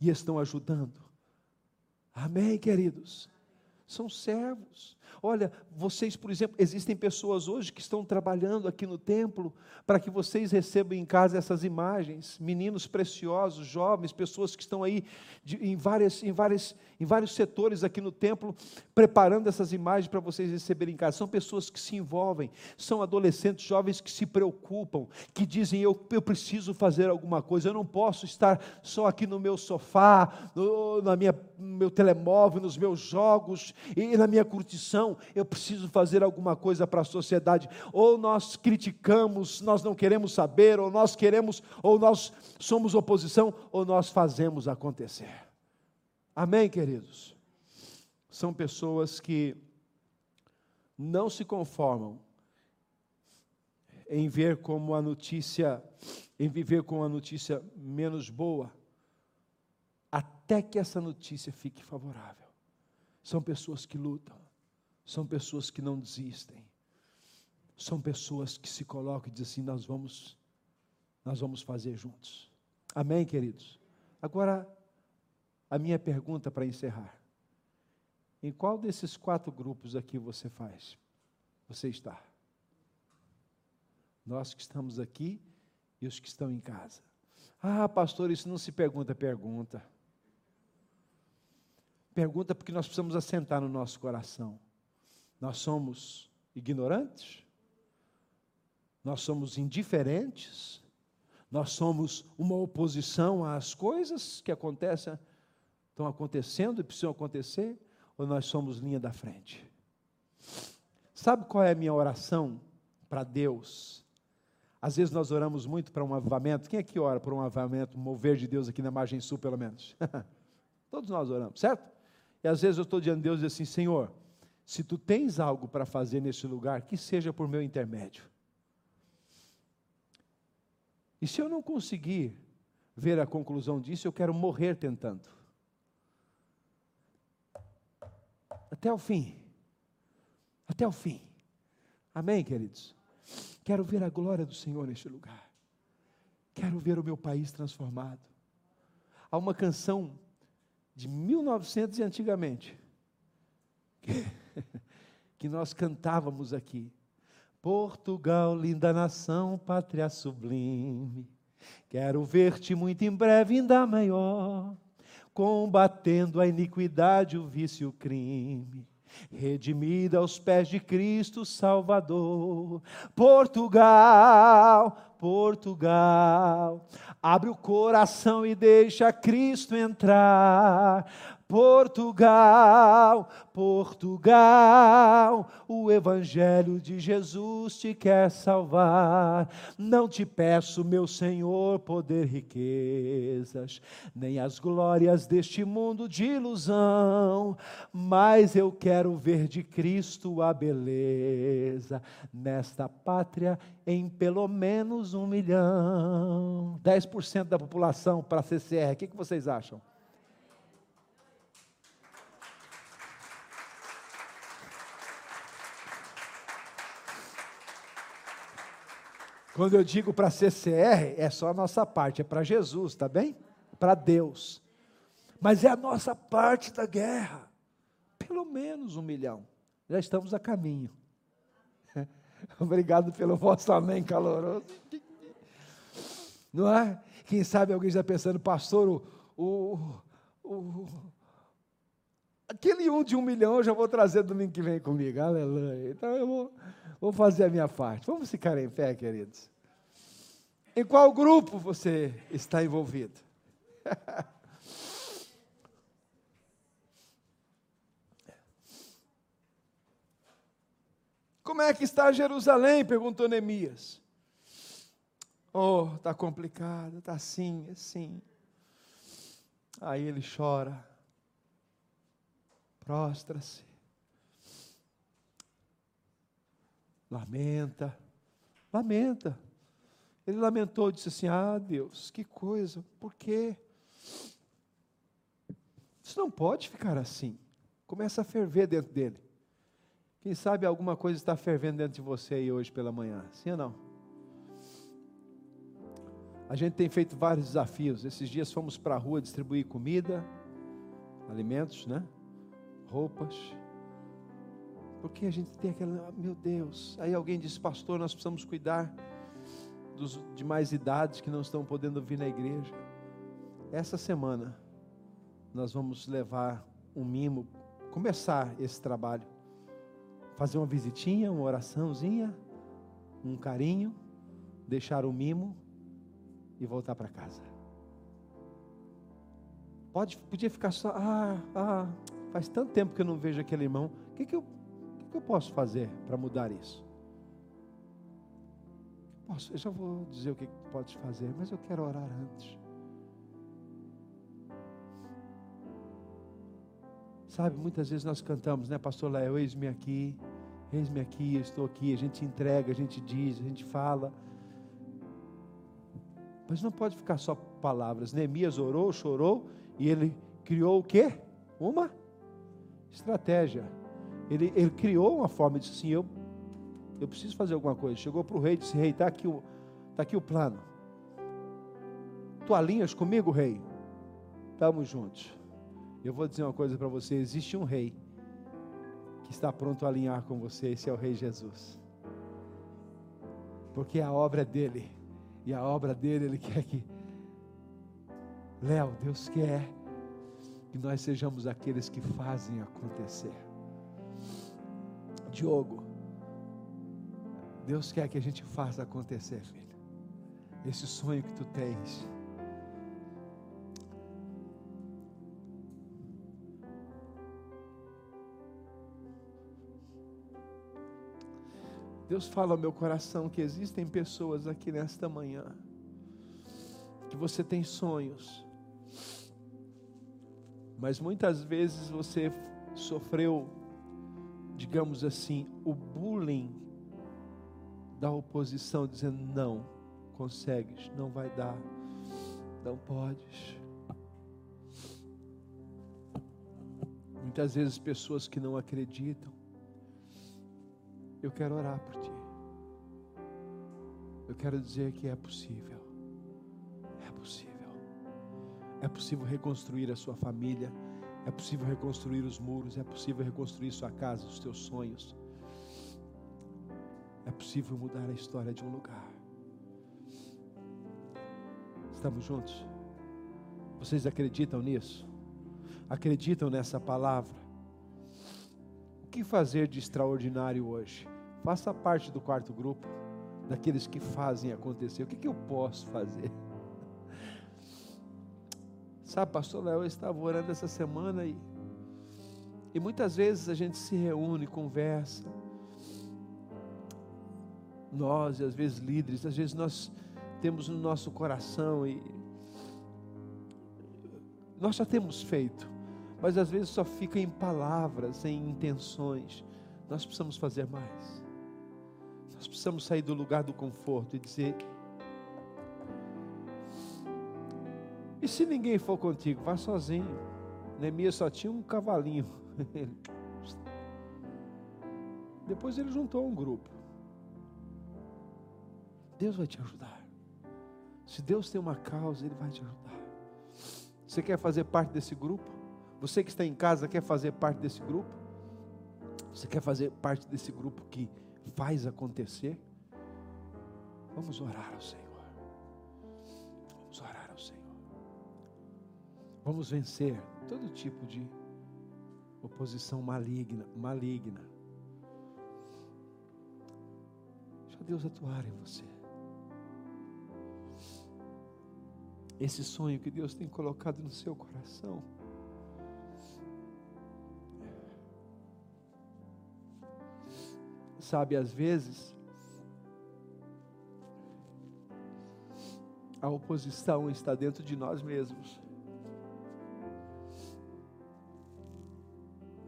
e estão ajudando. Amém, queridos? São servos. Olha, vocês, por exemplo, existem pessoas hoje que estão trabalhando aqui no templo para que vocês recebam em casa essas imagens, meninos preciosos, jovens, pessoas que estão aí de, em, várias, em, várias, em vários setores aqui no templo, preparando essas imagens para vocês receberem em casa. São pessoas que se envolvem, são adolescentes, jovens que se preocupam, que dizem: eu, eu preciso fazer alguma coisa, eu não posso estar só aqui no meu sofá, no, na minha, no meu telemóvel, nos meus jogos e na minha curtição eu preciso fazer alguma coisa para a sociedade. Ou nós criticamos, nós não queremos saber, ou nós queremos, ou nós somos oposição, ou nós fazemos acontecer. Amém, queridos? São pessoas que não se conformam em ver como a notícia, em viver com a notícia menos boa, até que essa notícia fique favorável. São pessoas que lutam são pessoas que não desistem. São pessoas que se colocam e dizem assim: nós vamos, nós vamos fazer juntos. Amém, queridos? Agora, a minha pergunta para encerrar: em qual desses quatro grupos aqui você faz? Você está? Nós que estamos aqui e os que estão em casa. Ah, pastor, isso não se pergunta, pergunta. Pergunta porque nós precisamos assentar no nosso coração. Nós somos ignorantes? Nós somos indiferentes? Nós somos uma oposição às coisas que acontecem, estão acontecendo e precisam acontecer? Ou nós somos linha da frente? Sabe qual é a minha oração para Deus? Às vezes nós oramos muito para um avivamento. Quem é que ora por um avivamento, mover de Deus aqui na margem sul, pelo menos? Todos nós oramos, certo? E às vezes eu estou diante de Deus e digo assim, Senhor, se tu tens algo para fazer nesse lugar, que seja por meu intermédio. E se eu não conseguir ver a conclusão disso, eu quero morrer tentando. Até o fim. Até o fim. Amém, queridos? Quero ver a glória do Senhor neste lugar. Quero ver o meu país transformado. Há uma canção de 1900 e antigamente que nós cantávamos aqui. Portugal, linda nação, pátria sublime, quero ver-te muito em breve, ainda maior, combatendo a iniquidade, o vício e o crime, redimida aos pés de Cristo Salvador. Portugal, Portugal, abre o coração e deixa Cristo entrar. Portugal, Portugal, o Evangelho de Jesus te quer salvar. Não te peço, meu Senhor, poder, riquezas, nem as glórias deste mundo de ilusão, mas eu quero ver de Cristo a beleza nesta pátria em pelo menos um milhão. 10% da população para a CCR, o que, que vocês acham? Quando eu digo para CCR, é só a nossa parte, é para Jesus, tá bem? Para Deus. Mas é a nossa parte da guerra. Pelo menos um milhão. Já estamos a caminho. Obrigado pelo vosso amém caloroso. Não é? Quem sabe alguém já pensando, pastor, o, o, o, aquele um de um milhão eu já vou trazer domingo que vem comigo. Aleluia. Então eu vou, vou fazer a minha parte. Vamos ficar em pé, queridos. Em qual grupo você está envolvido? Como é que está Jerusalém? perguntou Neemias. Oh, está complicado, está assim, assim. Aí ele chora, prostra-se, lamenta, lamenta. Ele lamentou, disse assim: Ah, Deus, que coisa, por quê? Isso não pode ficar assim. Começa a ferver dentro dele. Quem sabe alguma coisa está fervendo dentro de você aí hoje pela manhã, sim ou não? A gente tem feito vários desafios. Esses dias fomos para a rua distribuir comida, alimentos, né? Roupas. Porque a gente tem aquela, meu Deus. Aí alguém disse, pastor, nós precisamos cuidar dos de mais idades que não estão podendo vir na igreja. Essa semana nós vamos levar um mimo, começar esse trabalho fazer uma visitinha, uma oraçãozinha, um carinho, deixar o mimo e voltar para casa. Pode, podia ficar só, ah, ah, faz tanto tempo que eu não vejo aquele irmão. O que, que, eu, que, que eu posso fazer para mudar isso? Posso, eu já vou dizer o que, pode fazer, mas eu quero orar antes. Sabe, muitas vezes nós cantamos, né, pastor Léo, eis-me aqui, eis-me aqui, eu estou aqui, a gente entrega, a gente diz, a gente fala. Mas não pode ficar só palavras. Neemias orou, chorou e ele criou o quê? Uma estratégia. Ele, ele criou uma forma, disse assim, eu, eu preciso fazer alguma coisa. Chegou para o rei e disse, rei, está aqui, o, tá aqui o plano. Tu alinhas comigo, rei? Estamos juntos. Eu vou dizer uma coisa para você: existe um rei que está pronto a alinhar com você, esse é o Rei Jesus. Porque a obra é dele, e a obra dele, ele quer que. Léo, Deus quer que nós sejamos aqueles que fazem acontecer. Diogo, Deus quer que a gente faça acontecer, filho. Esse sonho que tu tens Deus fala ao meu coração que existem pessoas aqui nesta manhã, que você tem sonhos, mas muitas vezes você sofreu, digamos assim, o bullying da oposição, dizendo: não consegues, não vai dar, não podes. Muitas vezes pessoas que não acreditam, eu quero orar por ti. Eu quero dizer que é possível. É possível reconstruir a sua família. É possível reconstruir os muros. É possível reconstruir sua casa, os teus sonhos. É possível mudar a história de um lugar. Estamos juntos? Vocês acreditam nisso? Acreditam nessa palavra? que fazer de extraordinário hoje? Faça parte do quarto grupo, daqueles que fazem acontecer. O que, que eu posso fazer? Sabe, pastor Léo, eu estava orando essa semana e, e muitas vezes a gente se reúne, conversa. Nós, e às vezes líderes, às vezes nós temos no nosso coração e nós já temos feito mas às vezes só fica em palavras, em intenções. Nós precisamos fazer mais. Nós precisamos sair do lugar do conforto e dizer: E se ninguém for contigo, vá sozinho. Neemias só tinha um cavalinho. Depois ele juntou um grupo. Deus vai te ajudar. Se Deus tem uma causa, Ele vai te ajudar. Você quer fazer parte desse grupo? Você que está em casa quer fazer parte desse grupo? Você quer fazer parte desse grupo que faz acontecer? Vamos orar ao Senhor. Vamos vencer todo tipo de oposição maligna, maligna. Deixa Deus atuar em você. Esse sonho que Deus tem colocado no seu coração. Sabe, às vezes, a oposição está dentro de nós mesmos.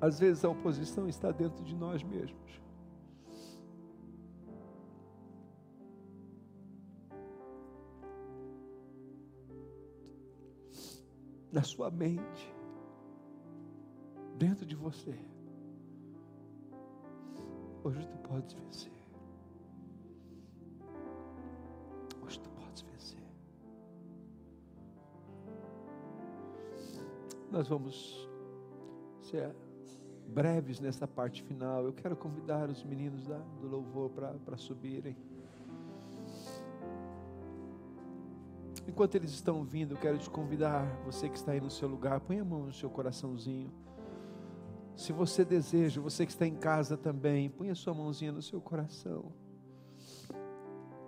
Às vezes a oposição está dentro de nós mesmos. Na sua mente, dentro de você. Hoje tu podes vencer. Hoje tu podes vencer. Nós vamos ser breves nessa parte final. Eu quero convidar os meninos da, do louvor para subirem. Enquanto eles estão vindo, eu quero te convidar, você que está aí no seu lugar, põe a mão no seu coraçãozinho. Se você deseja, você que está em casa também, põe a sua mãozinha no seu coração.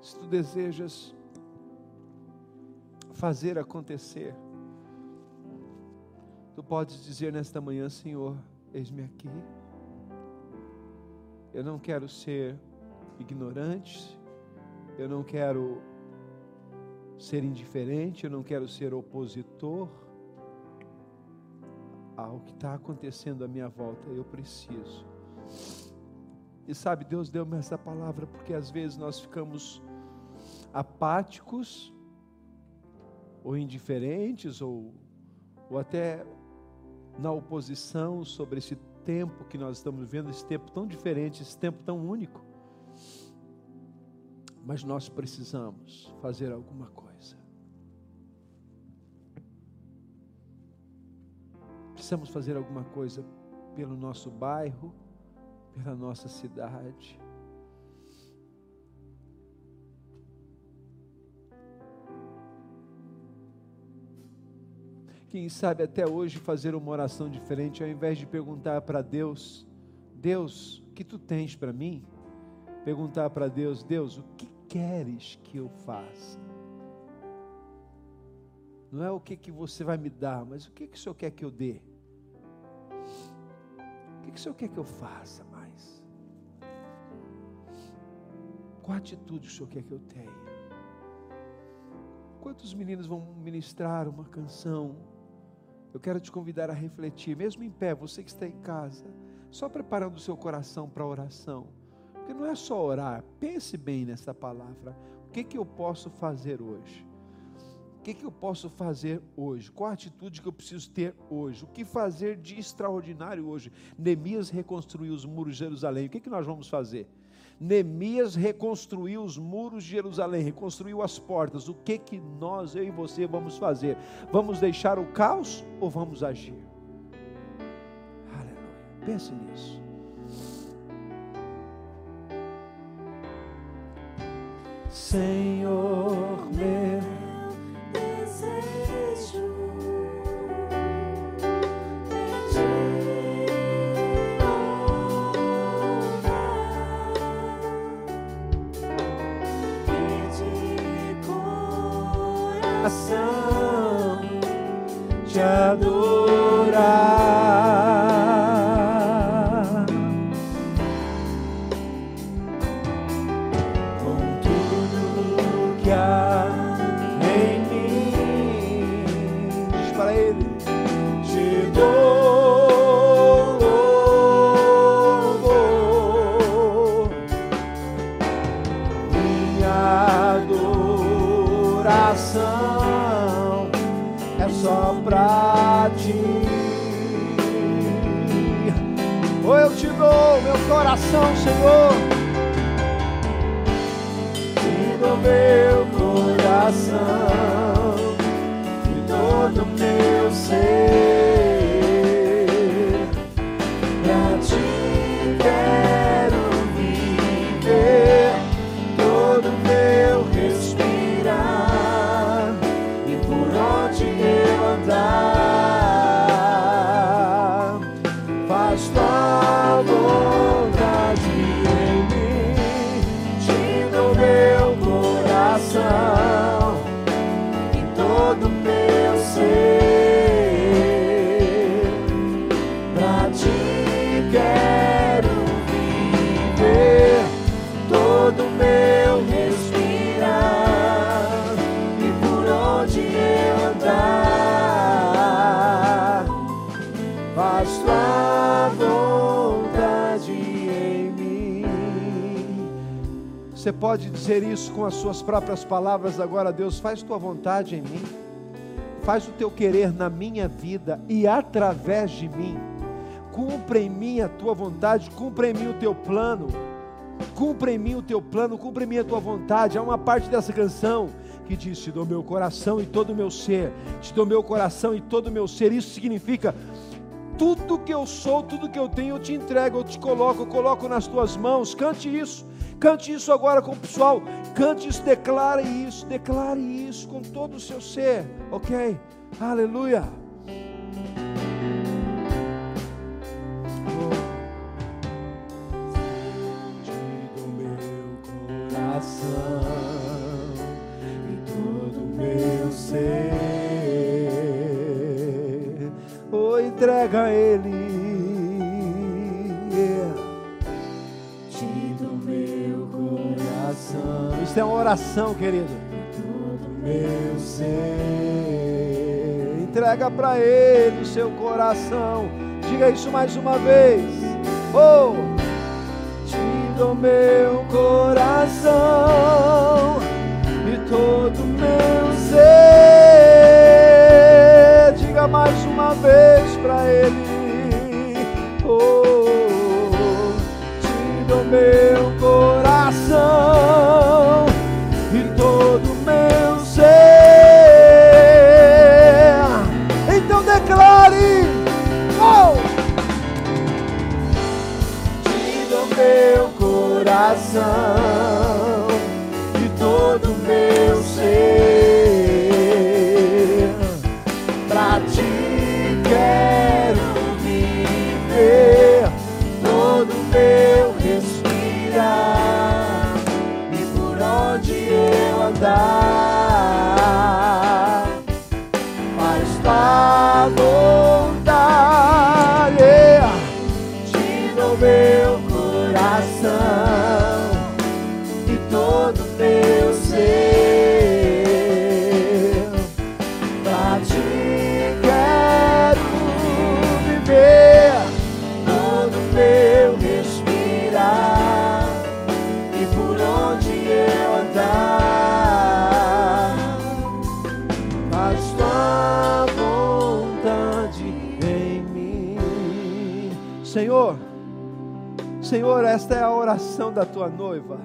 Se tu desejas fazer acontecer, tu podes dizer nesta manhã, Senhor, eis-me aqui. Eu não quero ser ignorante, eu não quero ser indiferente, eu não quero ser opositor ao que está acontecendo à minha volta. Eu preciso. E sabe, Deus deu-me essa palavra porque às vezes nós ficamos apáticos, ou indiferentes, ou, ou até na oposição sobre esse tempo que nós estamos vivendo, esse tempo tão diferente, esse tempo tão único. Mas nós precisamos fazer alguma coisa. Precisamos fazer alguma coisa pelo nosso bairro, pela nossa cidade. Quem sabe até hoje fazer uma oração diferente, ao invés de perguntar para Deus, Deus, o que tu tens para mim? Perguntar para Deus, Deus, o que queres que eu faça? Não é o que, que você vai me dar, mas o que, que o Senhor quer que eu dê? O que, que o Senhor quer que eu faça mais? Qual atitude o Senhor quer que eu tenha? Quantos meninos vão ministrar uma canção eu quero te convidar a refletir, mesmo em pé, você que está em casa, só preparando o seu coração para a oração. Porque não é só orar, pense bem nessa palavra. O que, que eu posso fazer hoje? O que, que eu posso fazer hoje? Qual a atitude que eu preciso ter hoje? O que fazer de extraordinário hoje? Neemias reconstruiu os muros de Jerusalém. O que, que nós vamos fazer? Neemias reconstruiu os muros de Jerusalém, reconstruiu as portas. O que que nós, eu e você, vamos fazer? Vamos deixar o caos ou vamos agir? Aleluia. Pense nisso. Senhor meu ou eu te dou meu coração, Senhor. Te dou meu coração e todo meu ser. Pode dizer isso com as suas próprias palavras agora, Deus, faz tua vontade em mim. Faz o teu querer na minha vida e através de mim. Cumpra em mim a tua vontade, cumpra em mim o teu plano. Cumpra em mim o teu plano, cumpra em mim a tua vontade. Há uma parte dessa canção que diz: Te dou meu coração e todo o meu ser, te dou meu coração e todo o meu ser. Isso significa tudo que eu sou, tudo que eu tenho, eu te entrego, eu te coloco, eu coloco nas tuas mãos. Cante isso, cante isso agora com o pessoal. Cante isso, declare isso, declare isso com todo o seu ser, ok? Aleluia. Isso é uma oração, querido. Todo meu ser. Entrega para Ele o seu coração. Diga isso mais uma vez. Oh, te dou meu coração e todo meu ser. Diga mais uma vez para Ele. Oh, te dou meu coração da tua noiva.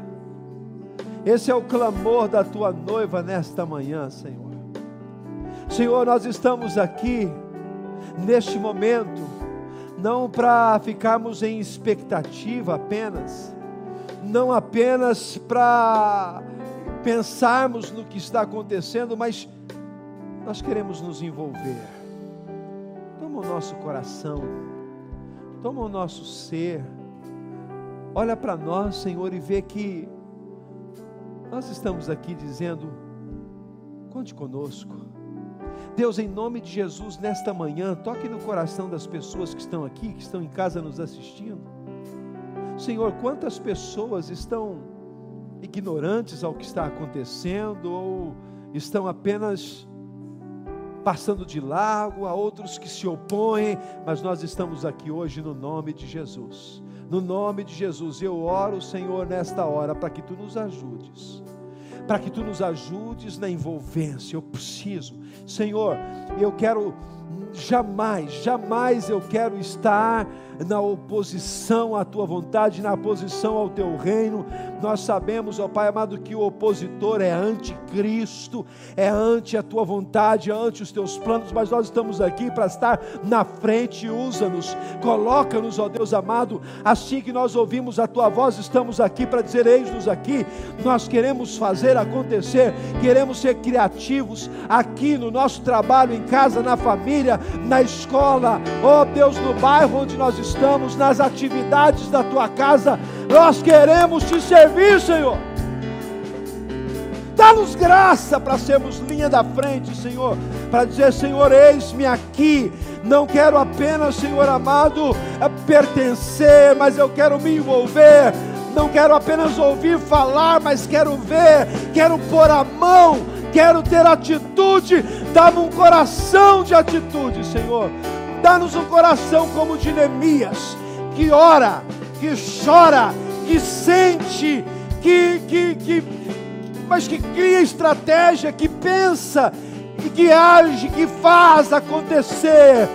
Esse é o clamor da tua noiva nesta manhã, Senhor. Senhor, nós estamos aqui neste momento não para ficarmos em expectativa apenas, não apenas para pensarmos no que está acontecendo, mas nós queremos nos envolver. Toma o nosso coração, toma o nosso ser, olha para nós, Senhor, e vê que nós estamos aqui dizendo: conte conosco. Deus, em nome de Jesus, nesta manhã, toque no coração das pessoas que estão aqui, que estão em casa nos assistindo. Senhor, quantas pessoas estão ignorantes ao que está acontecendo ou estão apenas passando de largo, há outros que se opõem, mas nós estamos aqui hoje no nome de Jesus. No nome de Jesus, eu oro, Senhor, nesta hora, para que tu nos ajudes, para que tu nos ajudes na envolvência. Eu preciso, Senhor, eu quero jamais, jamais eu quero estar na oposição à tua vontade, na oposição ao teu reino. Nós sabemos, ó Pai amado, que o opositor é anticristo, é ante a tua vontade, é ante os teus planos, mas nós estamos aqui para estar na frente. Usa-nos, coloca-nos, ó Deus amado, assim que nós ouvimos a tua voz, estamos aqui para dizer: Eis-nos aqui. Nós queremos fazer acontecer, queremos ser criativos aqui no nosso trabalho, em casa, na família, na escola, ó Deus, no bairro onde nós estamos, nas atividades da tua casa. Nós queremos te servir, Senhor. Dá-nos graça para sermos linha da frente, Senhor, para dizer: Senhor, eis-me aqui. Não quero apenas, Senhor amado, pertencer, mas eu quero me envolver. Não quero apenas ouvir falar, mas quero ver, quero pôr a mão, quero ter atitude. Dá-me um coração de atitude, Senhor. Dá-nos um coração como de Neemias, que ora, que chora, que sente, que, que, que, mas que cria estratégia, que pensa e que age, que faz acontecer,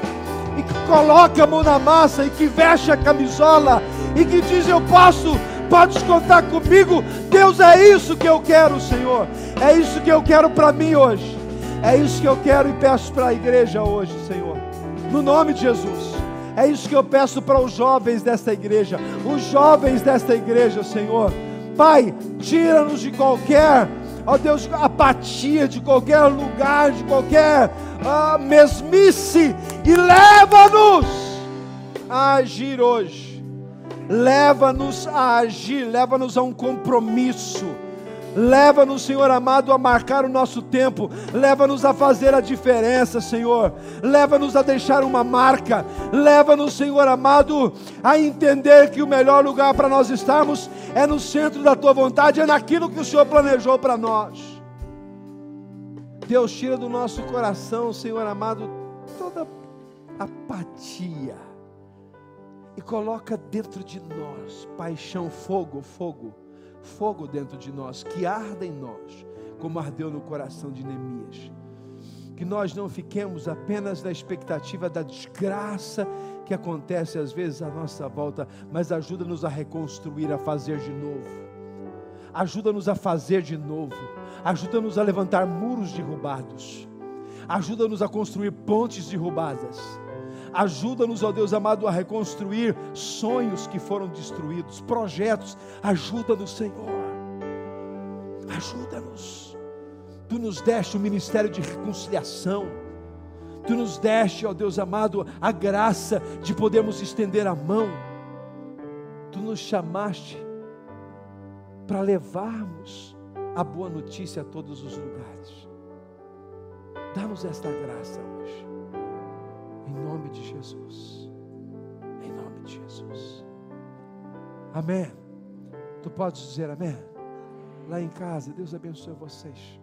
e que coloca a mão na massa e que veste a camisola e que diz: Eu posso, podes contar comigo. Deus, é isso que eu quero, Senhor. É isso que eu quero para mim hoje. É isso que eu quero e peço para a igreja hoje, Senhor. No nome de Jesus. É isso que eu peço para os jovens desta igreja, os jovens desta igreja, Senhor. Pai, tira-nos de qualquer, ó Deus, apatia, de qualquer lugar, de qualquer ah, mesmice e leva-nos a agir hoje. Leva-nos a agir, leva-nos a um compromisso Leva-nos, Senhor amado, a marcar o nosso tempo. Leva-nos a fazer a diferença, Senhor. Leva-nos a deixar uma marca. Leva-nos, Senhor amado, a entender que o melhor lugar para nós estarmos é no centro da tua vontade, é naquilo que o Senhor planejou para nós. Deus, tira do nosso coração, Senhor amado, toda apatia e coloca dentro de nós paixão, fogo, fogo fogo dentro de nós, que arda em nós, como ardeu no coração de Neemias. Que nós não fiquemos apenas na expectativa da desgraça que acontece às vezes à nossa volta, mas ajuda-nos a reconstruir, a fazer de novo. Ajuda-nos a fazer de novo. Ajuda-nos a levantar muros derrubados. Ajuda-nos a construir pontes derrubadas Ajuda-nos, ó Deus amado, a reconstruir sonhos que foram destruídos, projetos. Ajuda-nos, Senhor. Ajuda-nos. Tu nos deste o ministério de reconciliação. Tu nos deste, ó Deus amado, a graça de podermos estender a mão. Tu nos chamaste para levarmos a boa notícia a todos os lugares. Dá-nos esta graça nome de Jesus. Em nome de Jesus. Amém. Tu podes dizer amém? Lá em casa, Deus abençoe vocês.